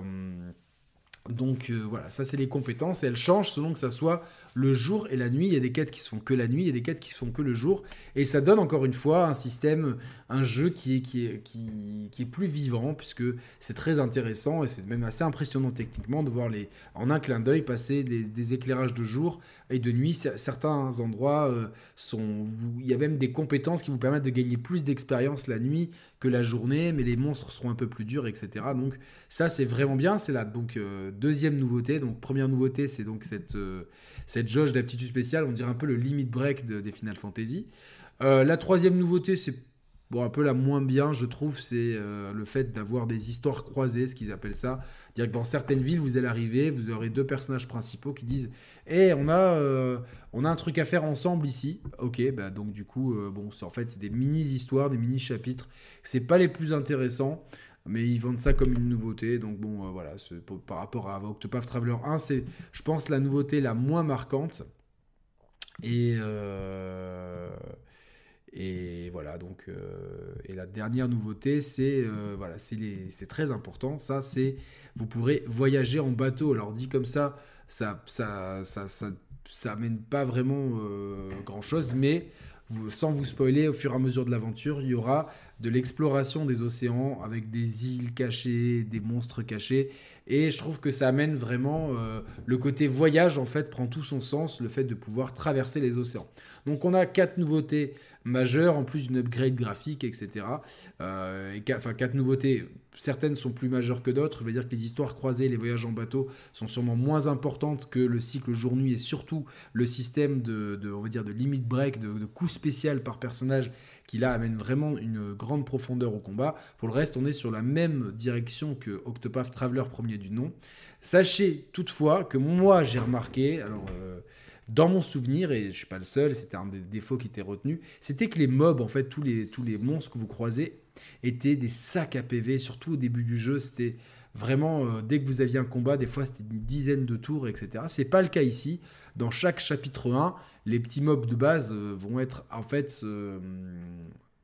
donc euh, voilà, ça c'est les compétences, et elles changent selon que ça soit le jour et la nuit. Il y a des quêtes qui se font que la nuit, il y a des quêtes qui se font que le jour, et ça donne encore une fois un système, un jeu qui est, qui est, qui, est plus vivant, puisque c'est très intéressant, et c'est même assez impressionnant techniquement de voir les, en un clin d'œil passer des éclairages de jour et de nuit. Certains endroits euh, sont. Il y a même des compétences qui vous permettent de gagner plus d'expérience la nuit que la journée, mais les monstres seront un peu plus durs, etc. Donc ça, c'est vraiment bien. C'est la donc, euh, deuxième nouveauté. Donc première nouveauté, c'est donc cette, euh, cette jauge d'aptitude spéciale. On dirait un peu le limit break de- des Final Fantasy. La troisième nouveauté, c'est bon, un peu la moins bien, je trouve, c'est euh, le fait d'avoir des histoires croisées, ce qu'ils appellent ça. Dire que dans certaines villes, vous allez arriver, vous aurez deux personnages principaux qui disent Eh, on, a, euh, on a un truc à faire ensemble ici. Ok, bah donc du coup, euh, bon, en fait, c'est des mini-histoires, des mini-chapitres. C'est pas les plus intéressants, mais ils vendent ça comme une nouveauté. Donc bon, voilà, par rapport à Octopath Traveler 1, c'est, je pense, la nouveauté la moins marquante. Et. Et voilà, donc, euh, et la dernière nouveauté, c'est euh, voilà, c'est très important. Ça, c'est vous pourrez voyager en bateau. Alors dit comme ça, ça, ça, ça, ça, ça amène pas vraiment euh, grand chose, mais sans vous spoiler, au fur et à mesure de l'aventure, il y aura de l'exploration des océans avec des îles cachées, des monstres cachés. Et je trouve que ça amène vraiment le côté voyage, en fait, prend tout son sens, le fait de pouvoir traverser les océans. Donc on a quatre nouveautés majeures, en plus d'une upgrade graphique, etc. Euh, et qua- enfin, quatre nouveautés, certaines sont plus majeures que d'autres. Je veux dire que les histoires croisées, les voyages en bateau sont sûrement moins importantes que le cycle jour-nuit et surtout le système de, de, on va dire, de limit break, de, de coup spécial par personnage qui là amène vraiment une grande profondeur au combat. Pour le reste, on est sur la même direction que Octopath Traveler premier du nom. Sachez toutefois que moi j'ai remarqué, alors euh, dans mon souvenir, et je suis pas le seul, c'était un des défauts qui était retenu, c'était que les mobs, en fait, tous les, tous les monstres que vous croisez, étaient des sacs à PV, surtout au début du jeu, c'était vraiment, euh, dès que vous aviez un combat, des fois c'était une dizaine de tours, etc. C'est pas le cas ici. Dans chaque chapitre 1, les petits mobs de base euh, vont être en fait euh,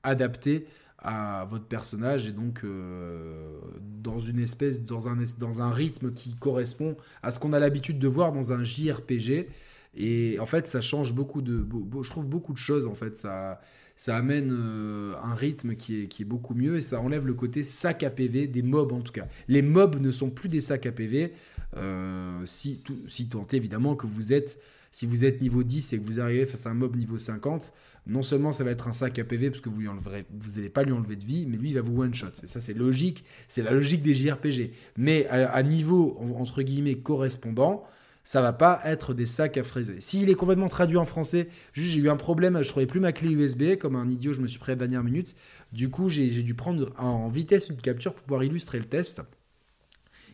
adaptés à votre personnage et donc euh, dans une espèce, dans un, dans un rythme qui correspond à ce qu'on a l'habitude de voir dans un JRPG. Et en fait, ça change beaucoup de, beau- je trouve beaucoup de choses en fait. Ça, ça amène euh, un rythme qui est, qui est beaucoup mieux et ça enlève le côté sac à PV des mobs en tout cas. Les mobs ne sont plus des sacs à PV euh, si, tout, si tant évidemment que vous êtes, si vous êtes niveau 10 et que vous arrivez face à un mob niveau 50, non seulement ça va être un sac à PV parce que vous enleverez, vous n'allez pas lui enlever de vie, mais lui il va vous one shot. Et ça c'est logique, c'est la logique des JRPG. Mais à, à niveau en- entre guillemets correspondant, ça va pas être des sacs à fraiser. S'il est complètement traduit en français, juste j'ai eu un problème, je trouvais plus ma clé USB, comme un idiot, je me suis pris à la dernière minute. Du coup, j'ai dû prendre en vitesse une capture pour pouvoir illustrer le test.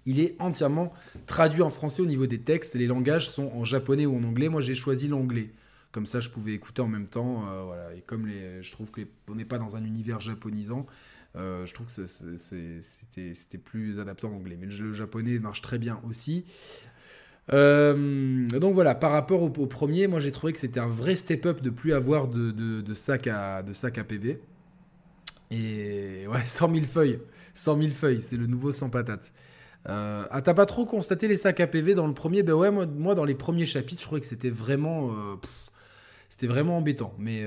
Il est entièrement traduit en français au niveau des textes. Les langages sont en japonais ou en anglais. Moi, j'ai choisi l'anglais. Comme ça, je pouvais écouter en même temps. euh, voilà. Et comme les, je trouve qu'on n'est pas dans un univers japonisant, euh, je trouve que c'était plus adapté en anglais. Mais le japonais marche très bien aussi. Euh, donc voilà, par rapport au, premier, moi j'ai trouvé que c'était un vrai step-up de plus avoir de, de, sac à, PV. Et ouais, 100 000 feuilles. 100 000 feuilles, c'est le nouveau sans patate. Euh, ah, t'as pas trop constaté les sacs à PV dans le premier? Ben ouais, moi, dans les premiers chapitres, je trouvais que c'était vraiment. euh, c'était vraiment embêtant. Mais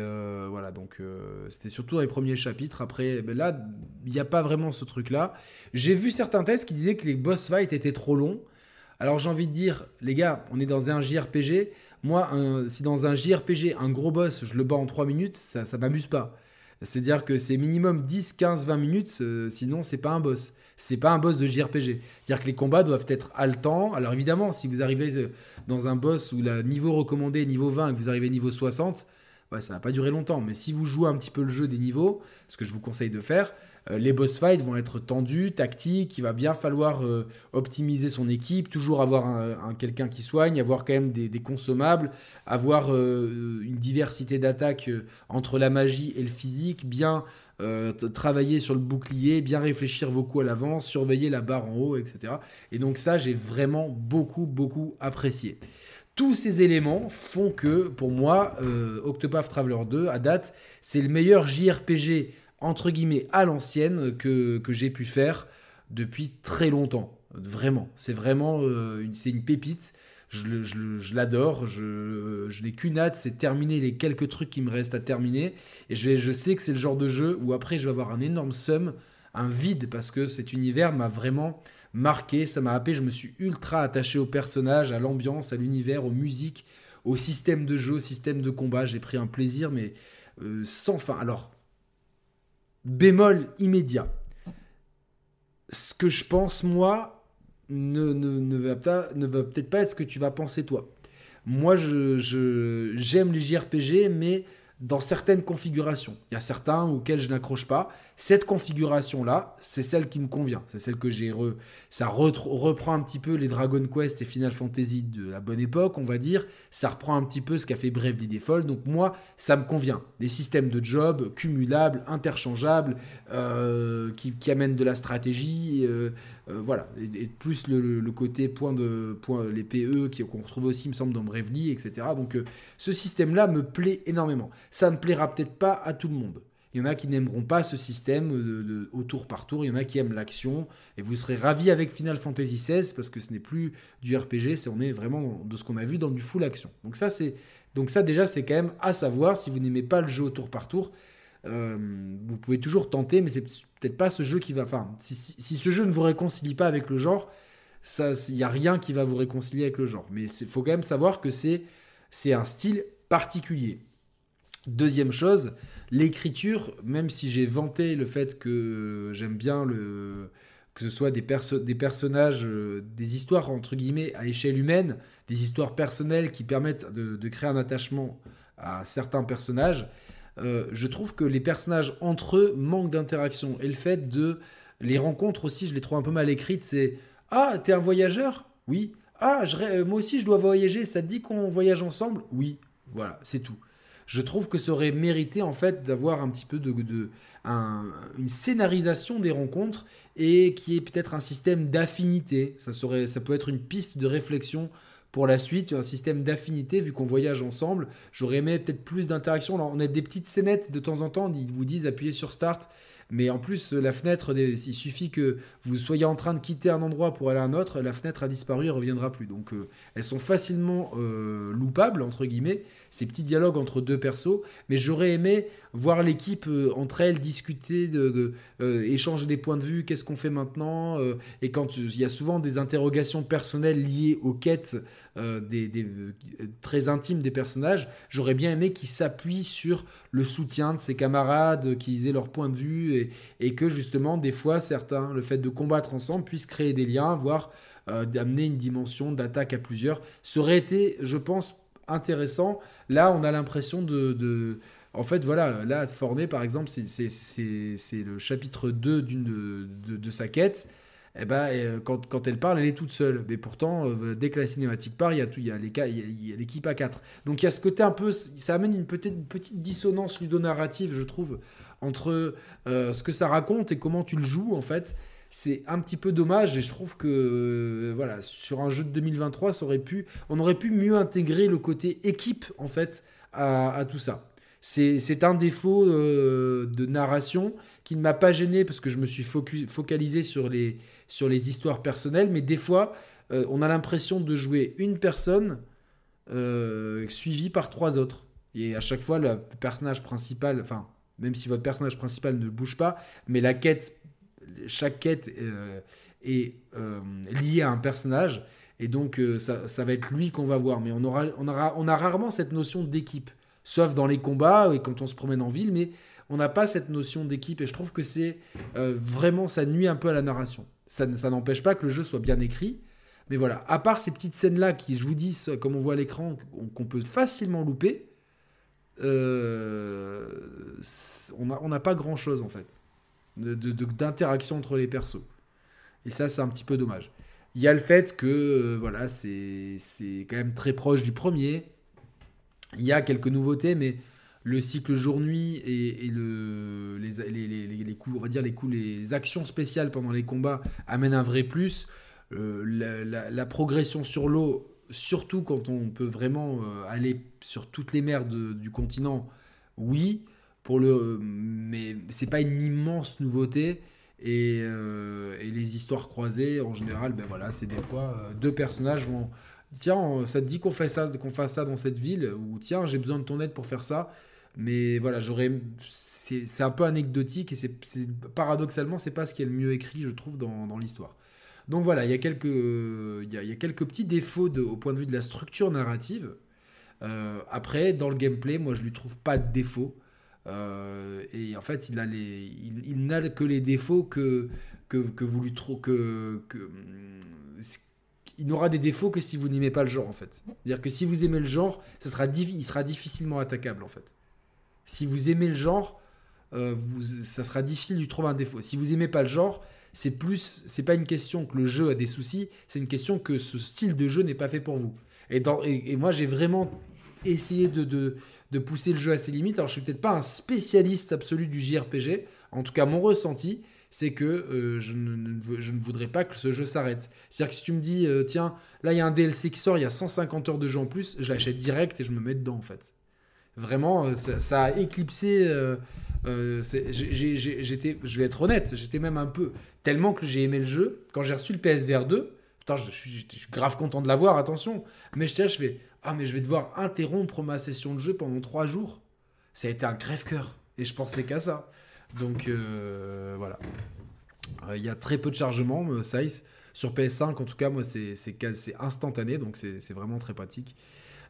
voilà, donc c'était surtout dans les premiers chapitres. Après, ben là, il n'y a pas vraiment ce truc-là. J'ai vu certains tests qui disaient que les boss fights étaient trop longs. Alors j'ai envie de dire, les gars, on est dans un JRPG. Moi, si dans un JRPG, un gros boss, je le bats en 3 minutes, ça ça m'amuse pas. C'est-à-dire que c'est minimum 10, 15, 20 minutes, euh, sinon c'est pas un boss. C'est pas un boss de JRPG. C'est-à-dire que les combats doivent être haletants. Alors évidemment, si vous arrivez euh, dans un boss où le niveau recommandé est niveau 20 et que vous arrivez niveau 60, ouais, ça va pas durer longtemps. Mais si vous jouez un petit peu le jeu des niveaux, ce que je vous conseille de faire, les boss fights vont être tendus, tactiques. Il va bien falloir euh, optimiser son équipe, toujours avoir un, un- quelqu'un qui soigne, avoir quand même des, consommables, avoir euh, une diversité d'attaques euh, entre la magie et le physique, bien euh, travailler sur le bouclier, bien réfléchir vos coups à l'avance, surveiller la barre en haut, etc. Et donc ça, j'ai vraiment beaucoup, beaucoup apprécié. Tous ces éléments font que, pour moi, euh, Octopath Traveler 2, à date, c'est le meilleur JRPG, entre guillemets, à l'ancienne que, que j'ai pu faire depuis très longtemps. Vraiment. C'est vraiment euh, une, c'est une pépite. Je, je l'adore. Je, je n'ai qu'une hâte, c'est terminer les quelques trucs qui me restent à terminer. Et je, je sais que c'est le genre de jeu où après je vais avoir un énorme sum, un vide, parce que cet univers m'a vraiment marqué, ça m'a happé. Je me suis ultra attaché au personnage, à l'ambiance, à l'univers, aux musiques, au système de jeu, au système de combat. J'ai pris un plaisir, mais euh, sans fin. Alors, bémol immédiat. Ce que je pense, moi, ne, ne, ne va, peut-être pas être ce que tu vas penser, toi. Moi, je- j'aime les JRPG, mais dans certaines configurations. Il y a certains auxquels je n'accroche pas. Cette configuration-là, c'est celle qui me convient. C'est celle que j'ai... Re... Ça reprend un petit peu les Dragon Quest et Final Fantasy de la bonne époque, on va dire. Ça reprend un petit peu ce qu'a fait Bravely Default. Donc moi, ça me convient. Des systèmes de job cumulables, interchangeables, euh, qui, qui amènent de la stratégie. euh, euh, voilà. Et, et plus le, côté point de... Point, les PE qu'on retrouve aussi, me semble, dans Bravely, etc. Donc euh, ce système-là me plaît énormément. Ça ne plaira peut-être pas à tout le monde. Il y en a qui n'aimeront pas ce système de, de- au tour par tour. Il y en a qui aiment l'action. Et vous serez ravis avec Final Fantasy XVI parce que ce n'est plus du RPG. C'est on est vraiment de ce qu'on a vu dans du full action. Donc ça, c'est donc ça déjà, c'est quand même à savoir. Si vous n'aimez pas le jeu au tour par tour, euh, vous pouvez toujours tenter, mais c'est peut-être pas ce jeu qui va. Enfin, si, ce jeu ne vous réconcilie pas avec le genre, il n'y a rien qui va vous réconcilier avec le genre. Mais il faut quand même savoir que c'est un style particulier. Deuxième chose, l'écriture, même si j'ai vanté le fait que j'aime bien le que ce soit des, perso- des personnages, euh, des histoires entre guillemets à échelle humaine, des histoires personnelles qui permettent de créer un attachement à certains personnages, euh, je trouve que les personnages entre eux manquent d'interaction. Et le fait de les rencontres aussi, je les trouve un peu mal écrites. C'est Ah, t'es un voyageur? Oui. Ah, moi aussi je dois voyager. Ça te dit qu'on voyage ensemble? Oui. Voilà, c'est tout. Je trouve que ça aurait mérité en fait d'avoir un petit peu de, de- un- une scénarisation des rencontres et qui est peut-être un système d'affinité. Ça ça peut être une piste de réflexion pour la suite, un système d'affinité vu qu'on voyage ensemble. J'aurais aimé peut-être plus d'interaction. Là, On a des petites scénettes de temps en temps. Ils vous disent appuyez sur Start. Mais en plus, la fenêtre, il suffit que vous soyez en train de quitter un endroit pour aller à un autre, la fenêtre a disparu, elle reviendra plus. Donc euh, elles sont facilement euh, loupables, entre guillemets, ces petits dialogues entre deux persos. Mais j'aurais aimé voir l'équipe euh, entre elles discuter, euh, échanger des points de vue, qu'est-ce qu'on fait maintenant. euh, et quand il y a souvent des interrogations personnelles liées aux quêtes des, très intimes des personnages, j'aurais bien aimé qu'ils s'appuient sur le soutien de ses camarades, qu'ils aient leur point de vue et, que justement, des fois, certains, le fait de combattre ensemble puisse créer des liens, voire d'amener une dimension d'attaque à plusieurs. Ça aurait été, je pense, intéressant. Là, on a l'impression de, En fait, voilà, là, Forney, par exemple, c'est- le chapitre 2 d'une de, de- de sa quête. Eh ben, euh, quand, quand elle parle, elle est toute seule. Mais pourtant, euh, dès que la cinématique part, il y a, tout- y a l'équipe à 4. Donc il y a ce côté un peu... Ça amène une petite, une petite dissonance ludonarrative, je trouve, entre euh, ce que ça raconte et comment tu le joues, en fait. C'est un petit peu dommage et je trouve que euh, voilà sur un jeu de 2023 ça aurait pu on aurait pu mieux intégrer le côté équipe en fait à, tout ça c'est un défaut euh, de narration qui ne m'a pas gêné parce que je me suis focalisé sur les, sur les histoires personnelles, mais des fois, euh, on a l'impression de jouer une personne suivie par trois autres. Et à chaque fois, le personnage principal, enfin, même si votre personnage principal ne bouge pas, mais la quête, chaque quête euh, est euh, liée à un personnage, et donc euh, ça, ça va être lui qu'on va voir. Mais on, aura, on, a rarement cette notion d'équipe, sauf dans les combats et quand on se promène en ville, mais on n'a pas cette notion d'équipe, et je trouve que c'est vraiment, ça nuit un peu à la narration. Ça, n'empêche pas que le jeu soit bien écrit, mais voilà, à part ces petites scènes-là qui, je vous dis, comme on voit à l'écran, qu'on peut facilement louper, on n'a pas grand-chose en fait d'interaction entre les persos. Et ça, c'est un petit peu dommage. Il y a le fait que euh, voilà, c'est quand même très proche du premier. Il y a quelques nouveautés, mais le cycle jour-nuit et, le, les, les, les, les- coups, on va dire les coups, les actions spéciales pendant les combats amènent un vrai plus. Euh, la, progression sur l'eau, surtout quand on peut vraiment euh, aller sur toutes les mers du continent, oui, pour le, mais c'est pas une immense nouveauté. Et, euh, et les histoires croisées, en général, ben voilà, c'est des fois euh, deux personnages vont. Tiens, ça te dit qu'on fait ça, qu'on fasse ça dans cette ville, ou tiens, j'ai besoin de ton aide pour faire ça. Mais voilà, j'aurais. C'est c'est un peu anecdotique et c'est c'est- paradoxalement, c'est pas ce qui est le mieux écrit, je trouve, dans, l'histoire. Donc voilà, il y a quelques, il y a, quelques petits défauts au point de vue de la structure narrative. Euh, après, dans le gameplay, moi, je lui trouve pas de défauts. Euh, et en fait, il a les, il, n'a que les défauts que que, que vous lui trop que, que hum, il n'aura des défauts que si vous n'aimez pas le genre en fait. C'est-à-dire que si vous aimez le genre, ça sera il sera difficilement attaquable en fait. Si vous aimez le genre, euh, ça sera difficile de lui trouver un défaut. Si vous aimez pas le genre, c'est plus, c'est pas une question que le jeu a des soucis, c'est une question que ce style de jeu n'est pas fait pour vous. Et, dans, et, moi, j'ai vraiment essayé de, de pousser le jeu à ses limites. Alors, je suis peut-être pas un spécialiste absolu du JRPG. En tout cas, mon ressenti, c'est que euh, je, ne, je ne voudrais pas que ce jeu s'arrête. C'est-à-dire que si tu me dis, euh, tiens, là, il y a un DLC qui sort, il y a 150 heures de jeu en plus, j'achète direct et je me mets dedans, en fait. Vraiment, euh, ça, ça a éclipsé. j'étais, je vais être honnête, j'étais même un peu tellement que j'ai aimé le jeu. Quand j'ai reçu le PSVR 2, je suis, je grave content de l'avoir, attention. Mais là, je fais, ah mais je vais devoir interrompre ma session de jeu pendant trois jours. Ça a été un crève-cœur et je pensais qu'à ça. Donc euh, voilà. Euh, Il y a très peu de chargement, euh, Size. Sur PS5, en tout cas, moi, c'est instantané, donc c'est vraiment très pratique.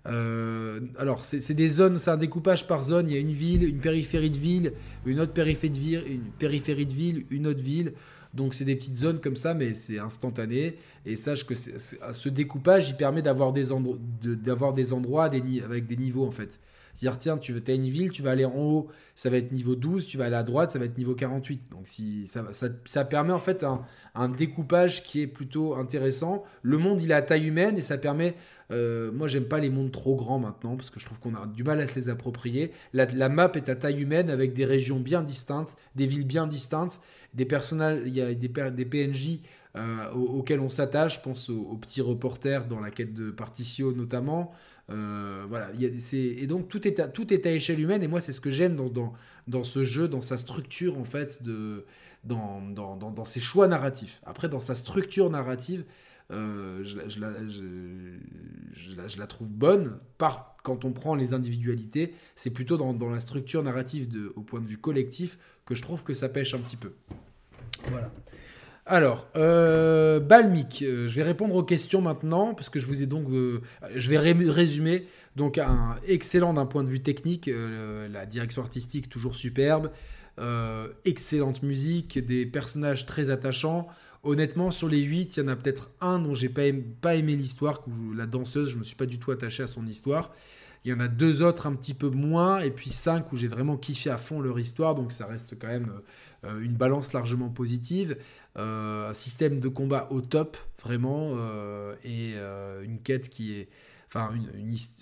Alors, c'est des zones, c'est un découpage par zone. Il y a une ville, une périphérie de ville, une autre périphérie de ville, une périphérie de ville, une autre ville. Donc, c'est des petites zones comme ça, mais c'est instantané. Et sache que ce découpage, il permet d'avoir des, endroits avec des niveaux, en fait. C'est-à-dire, tiens, tu as une ville, tu vas aller en haut, ça va être niveau 12, tu vas aller à droite, ça va être niveau 48. Donc, ça, permet en fait un, découpage qui est plutôt intéressant. Le monde, il est à taille humaine et ça permet. euh, moi, j'aime pas les mondes trop grands maintenant parce que je trouve qu'on a du mal à se les approprier. La map est à taille humaine avec des régions bien distinctes, des villes bien distinctes, des personnages, il y a des, PNJ euh, aux- auxquels on s'attache. Je pense aux, petits reporters dans la quête de Particio notamment. Euh, voilà, il y a- et donc tout est, à, tout est à échelle humaine, et moi c'est ce que j'aime dans, dans, ce jeu, dans sa structure en fait, de, dans, dans, dans ses choix narratifs. Après, dans sa structure narrative, euh, je, la- trouve bonne. Quand on prend les individualités, c'est plutôt dans, la structure narrative au point de vue collectif que je trouve que ça pêche un petit peu. Voilà. Alors, euh, Balmic, euh, je vais répondre aux questions maintenant, parce que je vous ai donc... euh, je vais ré- résumer. Donc, excellent d'un point de vue technique, la direction artistique toujours superbe, excellente musique, des personnages très attachants. Honnêtement, sur les 8, il y en a peut-être un dont j'ai pas aimé, pas aimé l'histoire, où la danseuse, je me suis pas du tout attaché à son histoire. Il y en a deux autres un petit peu moins, et puis cinq où j'ai vraiment kiffé à fond leur histoire, donc ça reste quand même euh, une balance largement positive. Euh, un système de combat au top, vraiment, euh, et une quête qui est. Enfin,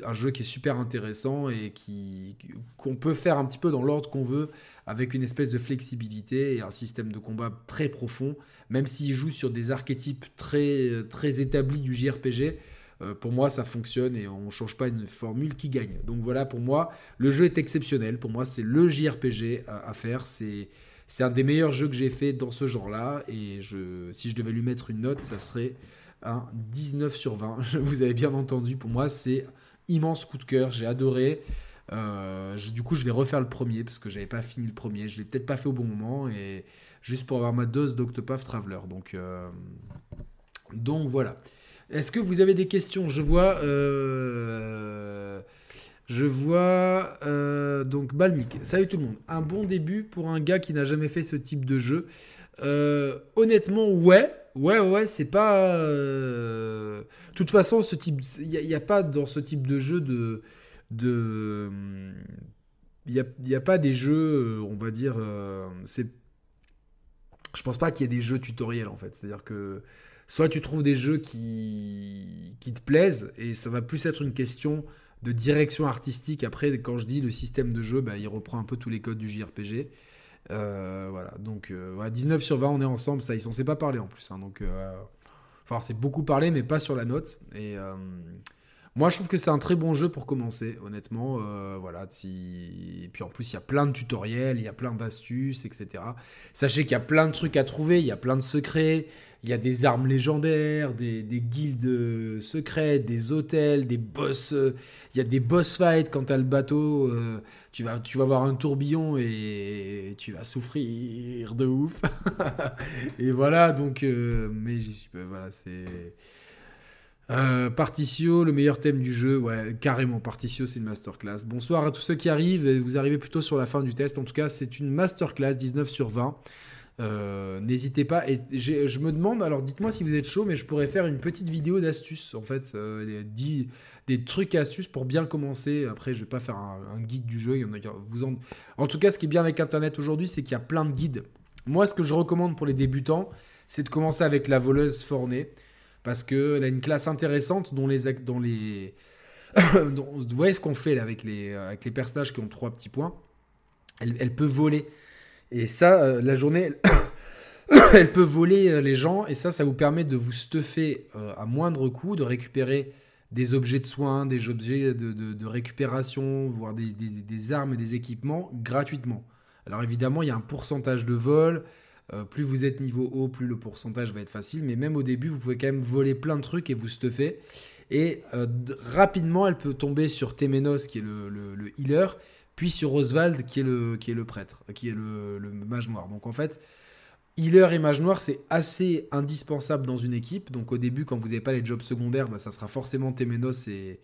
un jeu qui est super intéressant et qui qu'on peut faire un petit peu dans l'ordre qu'on veut, avec une espèce de flexibilité et un système de combat très profond, même s'il joue sur des archétypes très, très établis du JRPG. euh, pour moi, ça fonctionne et on ne change pas une formule qui gagne. Donc voilà, pour moi, le jeu est exceptionnel. Pour moi, c'est le JRPG à, à faire. C'est c'est un des meilleurs jeux que j'ai fait dans ce genre-là. Et je, si je devais lui mettre une note, ça serait un 19 sur 20. Vous avez bien entendu, pour moi, c'est immense coup de cœur. J'ai adoré. Euh, du coup, je vais refaire le premier parce que j'avais pas fini le premier. Je l'ai peut-être pas fait au bon moment et juste pour avoir ma dose d'Octopath Traveler. Donc, euh, donc voilà. Est-ce que vous avez des questions? Je vois. euh, je vois donc Balmic. Salut tout le monde. Un bon début pour un gars qui n'a jamais fait ce type de jeu. Honnêtement, ouais, ouais, ouais, c'est pas. euh, De toute façon, ce type, il n'y a, pas dans ce type de jeu de, de, il y a, a pas des jeux, euh, on va dire, euh, c'est. Je pense pas qu'il y ait des jeux tutoriels en fait. C'est-à-dire que soit tu trouves des jeux qui, qui te plaisent et ça va plus être une question de direction artistique. Après, quand je dis le système de jeu, bah, il reprend un peu tous les codes du JRPG. Euh, voilà, donc euh, ouais, 19 sur 20, on est ensemble. Ça, ils s'en sait pas parler en plus. hein, donc, euh, enfin, c'est beaucoup parlé, mais pas sur la note. Et euh, moi, je trouve que c'est un très bon jeu pour commencer, honnêtement. Euh, voilà. Et puis en plus, il y a plein de tutoriels, il y a plein d'astuces, etc. Sachez qu'il y a plein de trucs à trouver, il y a plein de secrets. Il y a des armes légendaires, des, des guildes secrètes, des hôtels, des boss. euh, Il y a des boss fights quand t'as le bateau. euh, tu, vas, tu vas voir un tourbillon et tu vas souffrir de ouf. et voilà, donc. mais j'y suis pas. Voilà, c'est. Euh, Particio, le meilleur thème du jeu, ouais, carrément. Particio, c'est une masterclass. Bonsoir à tous ceux qui arrivent. Vous arrivez plutôt sur la fin du test. En tout cas, c'est une masterclass, 19 sur 20. Euh, N'hésitez pas. Et je me demande, alors dites-moi si vous êtes chaud, mais je pourrais faire une petite vidéo d'astuces, en fait, euh, les- dix- des trucs et astuces pour bien commencer. Après, je vais pas faire un, un guide du jeu. Il y en a, vous en... en tout cas, ce qui est bien avec Internet aujourd'hui, c'est qu'il y a plein de guides. Moi, ce que je recommande pour les débutants, c'est de commencer avec la voleuse fornée, parce qu'elle a une classe intéressante dont les... Dont les... vous voyez ce qu'on fait là avec les, avec les personnages qui ont trois petits points elle, peut voler. Et ça, euh, la journée, elle, peut voler euh, les gens. Et ça, ça vous permet de vous stuffer euh, à moindre coût, de récupérer des objets de soins, des objets de, récupération, voire des, des- des armes et des équipements gratuitement. Alors évidemment, il y a un pourcentage de vol. Euh, plus vous êtes niveau haut, plus le pourcentage va être facile. Mais même au début, vous pouvez quand même voler plein de trucs et vous stuffer. Et euh, rapidement, elle peut tomber sur Temenos, qui est le, le- le healer, puis sur Oswald, qui est le, qui est le prêtre, qui est le, le mage noir. Donc en fait, healer et mage noir, c'est assez indispensable dans une équipe. Donc au début, quand vous n'avez pas les jobs secondaires, bah, ça sera forcément Temenos et,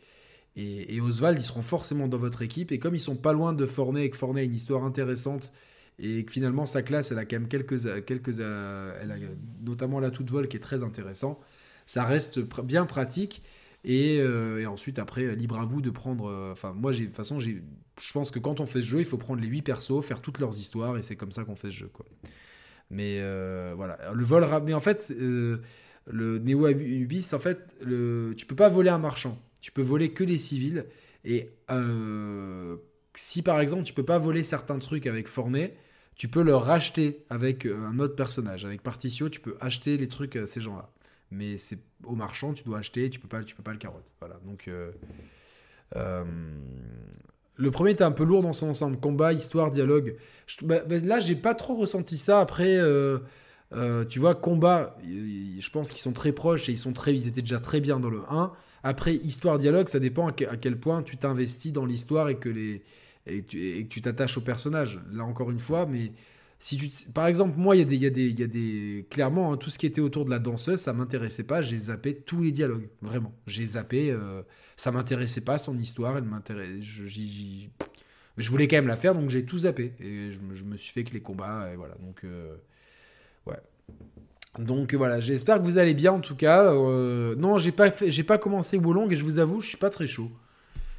et, et Oswald, ils seront forcément dans votre équipe. Et comme ils sont pas loin de Forney et que Forney a une histoire intéressante et que finalement sa classe, elle a quand même quelques, quelques euh, elle a notamment l'atout de vol qui est très intéressant, ça reste bien pratique. Et, euh, ensuite, après, libre à vous de prendre. euh, Enfin, moi, j'ai, de toute façon, je pense que quand on fait ce jeu, il faut prendre les 8 persos, faire toutes leurs histoires, et c'est comme ça qu'on fait ce jeu, quoi. Mais euh, voilà, le vol. Mais en fait, euh, le Neo Ubis, en fait, le, tu peux pas voler un marchand. Tu peux voler que les civils. Et euh, si par exemple, tu peux pas voler certains trucs avec Forney, tu peux le racheter avec euh, un autre personnage. Avec Particio, tu peux acheter les trucs à ces gens-là. Mais c'est au marchand, tu dois acheter, tu peux pas, tu peux pas le carotte. Voilà. Donc, euh, Euh, le premier était un peu lourd dans son ensemble. Combat, histoire, dialogue. Je- bah, bah, là, pas trop ressenti ça. Après, euh, euh, tu vois, combat, je pense qu'ils sont très proches et ils, sont très, ils étaient déjà très bien dans le 1. Après, histoire, dialogue, ça dépend à quel point tu t'investis dans l'histoire et que les et que tu t'attaches au personnage. Là, encore une fois, mais si tu, par exemple, moi, il y a des, y a des, y a des, clairement, hein, tout ce qui était autour de la danseuse, ça m'intéressait pas. J'ai zappé tous les dialogues, vraiment. J'ai zappé, euh, ça m'intéressait pas son histoire, elle m'intéressait. Je, je voulais quand même la faire, donc j'ai tout zappé et je, me- suis fait que les combats, et voilà. Donc, euh, ouais. Donc voilà, j'espère que vous allez bien en tout cas. Euh, non, j'ai pas j'ai pas commencé Wolong et je vous avoue, je suis pas très chaud.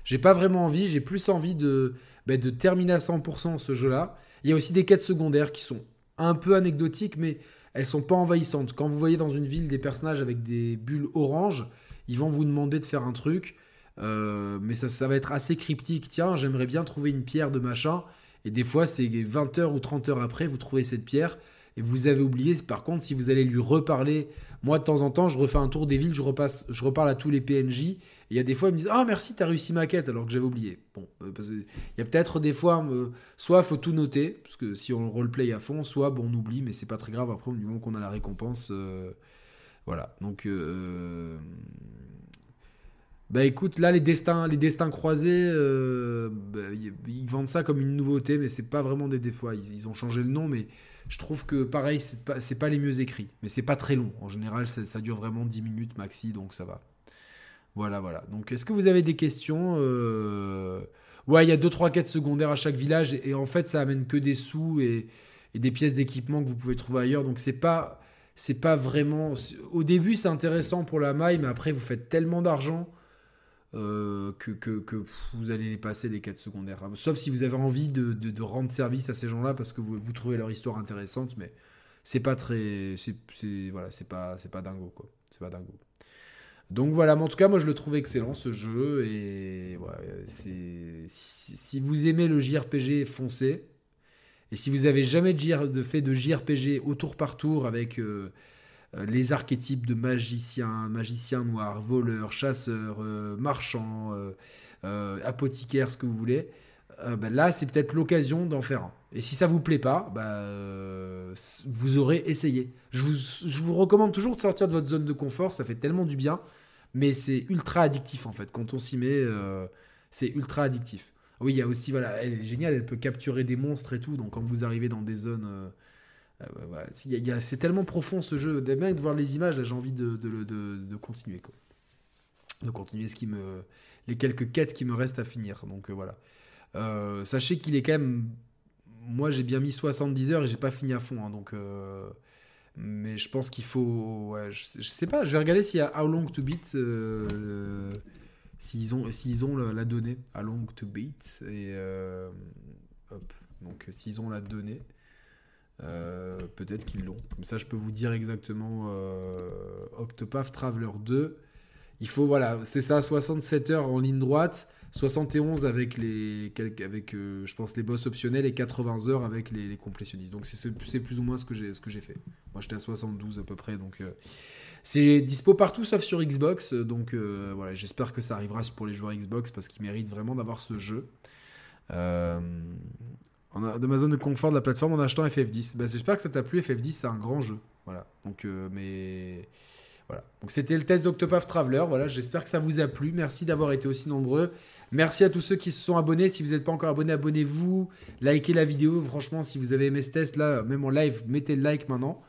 J'ai pas vraiment envie, j'ai plus envie de, ben, de terminer à 100% ce jeu-là. Il y a aussi des quêtes secondaires qui sont un peu anecdotiques, mais elles sont pas envahissantes. Quand vous voyez dans une ville des personnages avec des bulles oranges, ils vont vous demander de faire un truc, euh, mais ça, ça va être assez cryptique. Tiens, j'aimerais bien trouver une pierre de machin, et des fois, c'est 20 heures ou 30 heures après, vous trouvez cette pierre, et vous avez oublié. Par contre, si vous allez lui reparler, moi de temps en temps, je refais un tour des villes, je, repasse, je reparle à tous les PNJ, et il y a des fois, ils me disent Ah, merci, t'as réussi ma quête, alors que j'avais oublié. Bon, euh, parce il y a peut-être des fois, euh, soit faut tout noter, parce que si on roleplay à fond, soit bon, on oublie, mais c'est pas très grave, après, du moment qu'on a la récompense. euh, voilà, donc. Bah écoute, là les destins, les destins croisés, bah, ils vendent ça comme une nouveauté, mais c'est pas vraiment des défauts. Ils, ils ont changé le nom, mais je trouve que pareil, c'est pas, pas les mieux écrits. Mais c'est pas très long. En général, ça, ça dure vraiment 10 minutes maxi, donc ça va. Voilà, voilà. Donc est-ce que vous avez des questions Euh, Ouais, il y a 2-3 quêtes secondaires à chaque village, et, et en fait, ça amène que des sous et, et des pièces d'équipement que vous pouvez trouver ailleurs. Donc c'est pas, c'est pas vraiment. Au début, c'est intéressant pour la maille, mais après, vous faites tellement d'argent euh, que, que, vous allez les passer les quêtes secondaires. Sauf si vous avez envie de, de- rendre service à ces gens-là parce que vous, vous trouvez leur histoire intéressante, mais c'est pas très. C'est, voilà, pas, c'est pas dingo, quoi. C'est pas dingo. Donc voilà, en tout cas, moi je le trouve excellent ce jeu. Et c'est, si, vous aimez le JRPG, foncez. Et si vous avez jamais de, fait de JRPG au tour par tour avec euh, les archétypes de magicien, magicien noir, voleur, chasseur, euh, marchand, euh, euh, apothicaire, ce que vous voulez, euh, bah, là c'est peut-être l'occasion d'en faire un. Et si ça vous plaît pas, bah, euh, vous aurez essayé. Je vous, je vous recommande toujours de sortir de votre zone de confort, ça fait tellement du bien, mais c'est ultra addictif en fait. Quand on s'y met, euh, c'est ultra addictif. Oui, il y a aussi, voilà, elle est géniale, elle peut capturer des monstres et tout, donc quand vous arrivez dans des zones... c'est tellement profond ce jeu. Bien de voir les images, j'ai envie de, de, continuer. De continuer ce qui me, les quelques quêtes qui me restent à finir. Donc euh, voilà. Euh, sachez qu'il est quand même. Moi, j'ai bien mis 70 heures et j'ai pas fini à fond. hein, donc. euh, Mais je pense qu'il faut. Je, je sais pas, je vais regarder s'il y a How Long to Beat. S'ils ont, s'ils ont la, la donnée. How Long to Beat. Et. Hop. Donc, s'ils ont la donnée. Euh, peut-être qu'ils l'ont. Comme ça, je peux vous dire exactement euh, Octopath Traveler 2. Il faut, voilà, c'est ça, 67 heures en ligne droite, 71 avec les, avec, euh, je pense, les boss optionnels et 80 heures avec les, les complétionnistes. Donc, c'est- plus ou moins ce que j'ai fait. Moi, j'étais à 72 à peu près. Donc, euh, c'est dispo partout sauf sur Xbox. Donc, voilà, j'espère que ça arrivera pour les joueurs Xbox parce qu'ils méritent vraiment d'avoir ce jeu. Euh, de ma zone de confort de la plateforme en achetant FF10. Bah, J'espère que ça t'a plu. FF10, c'est un grand jeu. Voilà. Donc, euh, mais voilà. C'était le test d'Octopath Traveler. Voilà. J'espère que ça vous a plu. Merci d'avoir été aussi nombreux. Merci à tous ceux qui se sont abonnés. Si vous n'êtes pas encore abonné, abonnez-vous. Likez la vidéo. Franchement, si vous avez aimé ce test, là, même en live, mettez le like maintenant.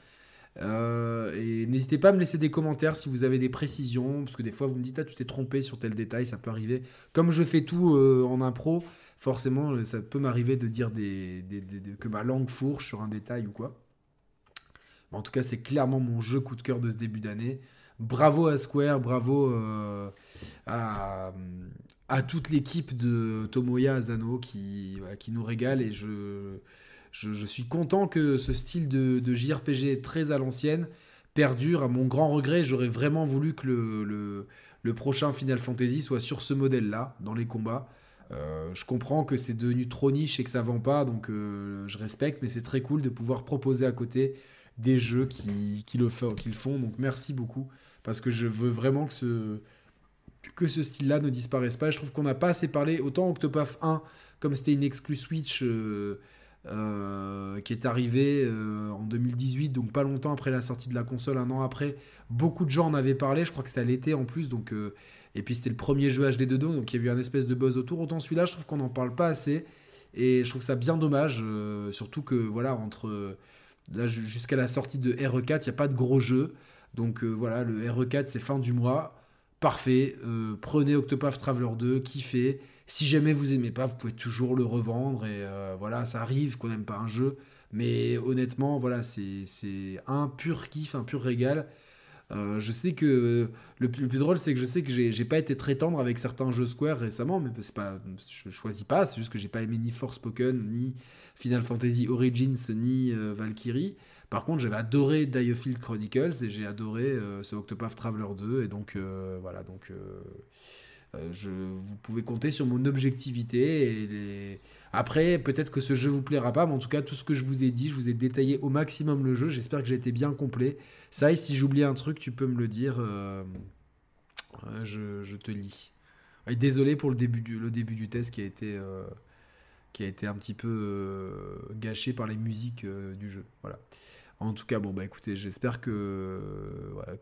Euh, et n'hésitez pas à me laisser des commentaires si vous avez des précisions, parce que des fois vous me dites ah tu t'es trompé sur tel détail, ça peut arriver. Comme je fais tout euh, en impro, forcément euh, ça peut m'arriver de dire que ma langue fourche sur un détail ou quoi. Mais en tout cas c'est clairement mon jeu coup de cœur de ce début d'année. Bravo à Square, bravo euh, à, toute l'équipe de Tomoya Asano qui, nous régale et je, suis content que ce style de, de JRPG très à l'ancienne perdure. À mon grand regret, j'aurais vraiment voulu que le prochain Final Fantasy soit sur ce modèle-là, dans les combats. Euh, je comprends que c'est devenu trop niche et que ça vend pas, donc euh, je respecte, mais c'est très cool de pouvoir proposer à côté des jeux qui, qui le, qui le font. Donc merci beaucoup, parce que je veux vraiment que ce, que ce style-là ne disparaisse pas. Je trouve qu'on n'a pas assez parlé. Autant Octopath 1, comme c'était une exclus Switch euh, qui est arrivée en 2018, donc pas longtemps après la sortie de la console, un an après, beaucoup de gens en avaient parlé. Je crois que c'était à l'été en plus, donc et puis c'était le premier jeu HD de dos, donc il y a eu un espèce de buzz autour. Autant celui-là, je trouve qu'on n'en parle pas assez. Et je trouve ça bien dommage, surtout que voilà, entre là jusqu'à la sortie de RE4, il n'y a pas de gros jeu. Donc voilà, le RE4 c'est fin du mois parfait. Euh, prenez Octopath Traveler 2, kiffez. Si jamais vous aimez pas, vous pouvez toujours le revendre. Et euh, voilà, ça arrive qu'on n'aime pas un jeu. Mais honnêtement, voilà, c'est un pur kiff, un pur régal. Euh, je sais que le plus, drôle, c'est que je sais que j'ai pas été très tendre avec certains jeux Square récemment, mais c'est pas, je choisis pas, c'est juste que j'ai pas aimé ni Force Spoken, ni Final Fantasy Origins, ni Valkyrie. Par contre, j'avais adoré Diofield Chronicles et j'ai adoré euh, ce Octopath Traveler 2. Et donc, euh, voilà, donc euh, vous pouvez compter sur mon objectivité. Et Après, peut-être que ce jeu vous plaira pas, mais en tout cas, tout ce que je vous ai dit, je vous ai détaillé au maximum le jeu. J'espère que j'ai été bien complet. Ça, et si j'oublie un truc, tu peux me le dire. Je, te lis. désolé pour le début, du, test qui a été qui a été un petit peu gâché par les musiques du jeu. Voilà. En tout cas, bon, bah écoutez, j'espère que,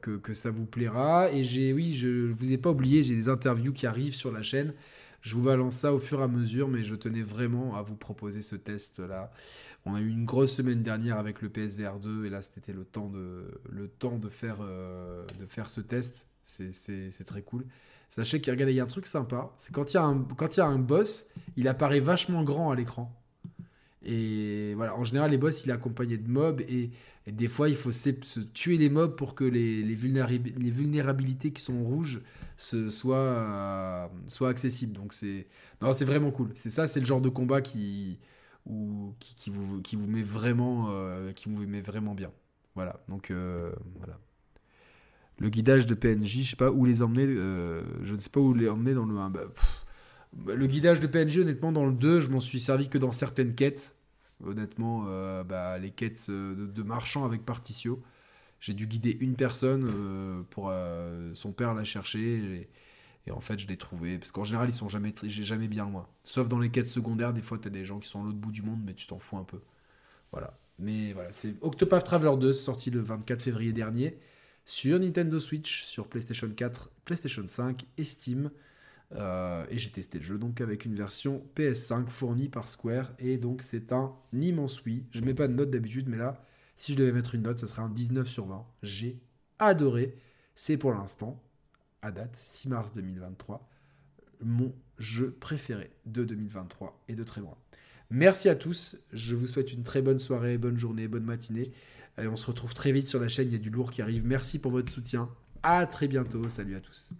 que, ça vous plaira. Et j'ai, oui, je ne vous ai pas oublié, j'ai des interviews qui arrivent sur la chaîne. Je vous balance ça au fur et à mesure, mais je tenais vraiment à vous proposer ce test-là. On a eu une grosse semaine dernière avec le PSVR 2, et là, c'était le temps de, le temps de, faire, euh, de faire ce test. C'est très cool. Sachez qu'il y a un truc sympa, c'est quand il y, a un, quand il y a un boss, il apparaît vachement grand à l'écran. Et voilà, en général, les boss, il est accompagné de mobs et, des fois, il faut se, tuer les mobs pour que les, vulnérabilités qui sont rouges se, soient, soient accessibles. Donc, c'est vraiment cool. C'est ça, c'est le genre de combat qui, ou, qui, qui, vous, met vraiment, euh, qui vous met vraiment bien. Voilà, donc euh. Le guidage de PNJ, je sais pas où les emmener, euh, je ne sais pas où les emmener dans le 1. Bah, le guidage de PNJ, honnêtement, dans le 2, je m'en suis servi que dans certaines quêtes. Honnêtement, euh, bah, les quêtes euh, de, marchands avec Particio. J'ai dû guider une personne euh, pour son père la chercher. Et, en fait, je l'ai trouvé. Parce qu'en général, ils sont jamais, jamais bien loin. Sauf dans les quêtes secondaires, des fois, tu as des gens qui sont à l'autre bout du monde, mais tu t'en fous un peu. Voilà. Mais voilà, c'est Octopath Traveler 2, sorti le 24 février dernier sur Nintendo Switch, sur PlayStation 4, PlayStation 5 et Steam. Euh, et j'ai testé le jeu donc avec une version PS5 fournie par Square. Et donc c'est un immense oui. Je mets pas de note d'habitude, mais là, si je devais mettre une note, ça serait un 19 sur 20. J'ai adoré. C'est pour l'instant, à date, 6 mars 2023, mon jeu préféré de 2023 et de très loin. Merci à tous. Je vous souhaite une très bonne soirée, bonne journée, bonne matinée. Et on se retrouve très vite sur la chaîne. Il y a du lourd qui arrive. Merci pour votre soutien. À très bientôt. Salut à tous.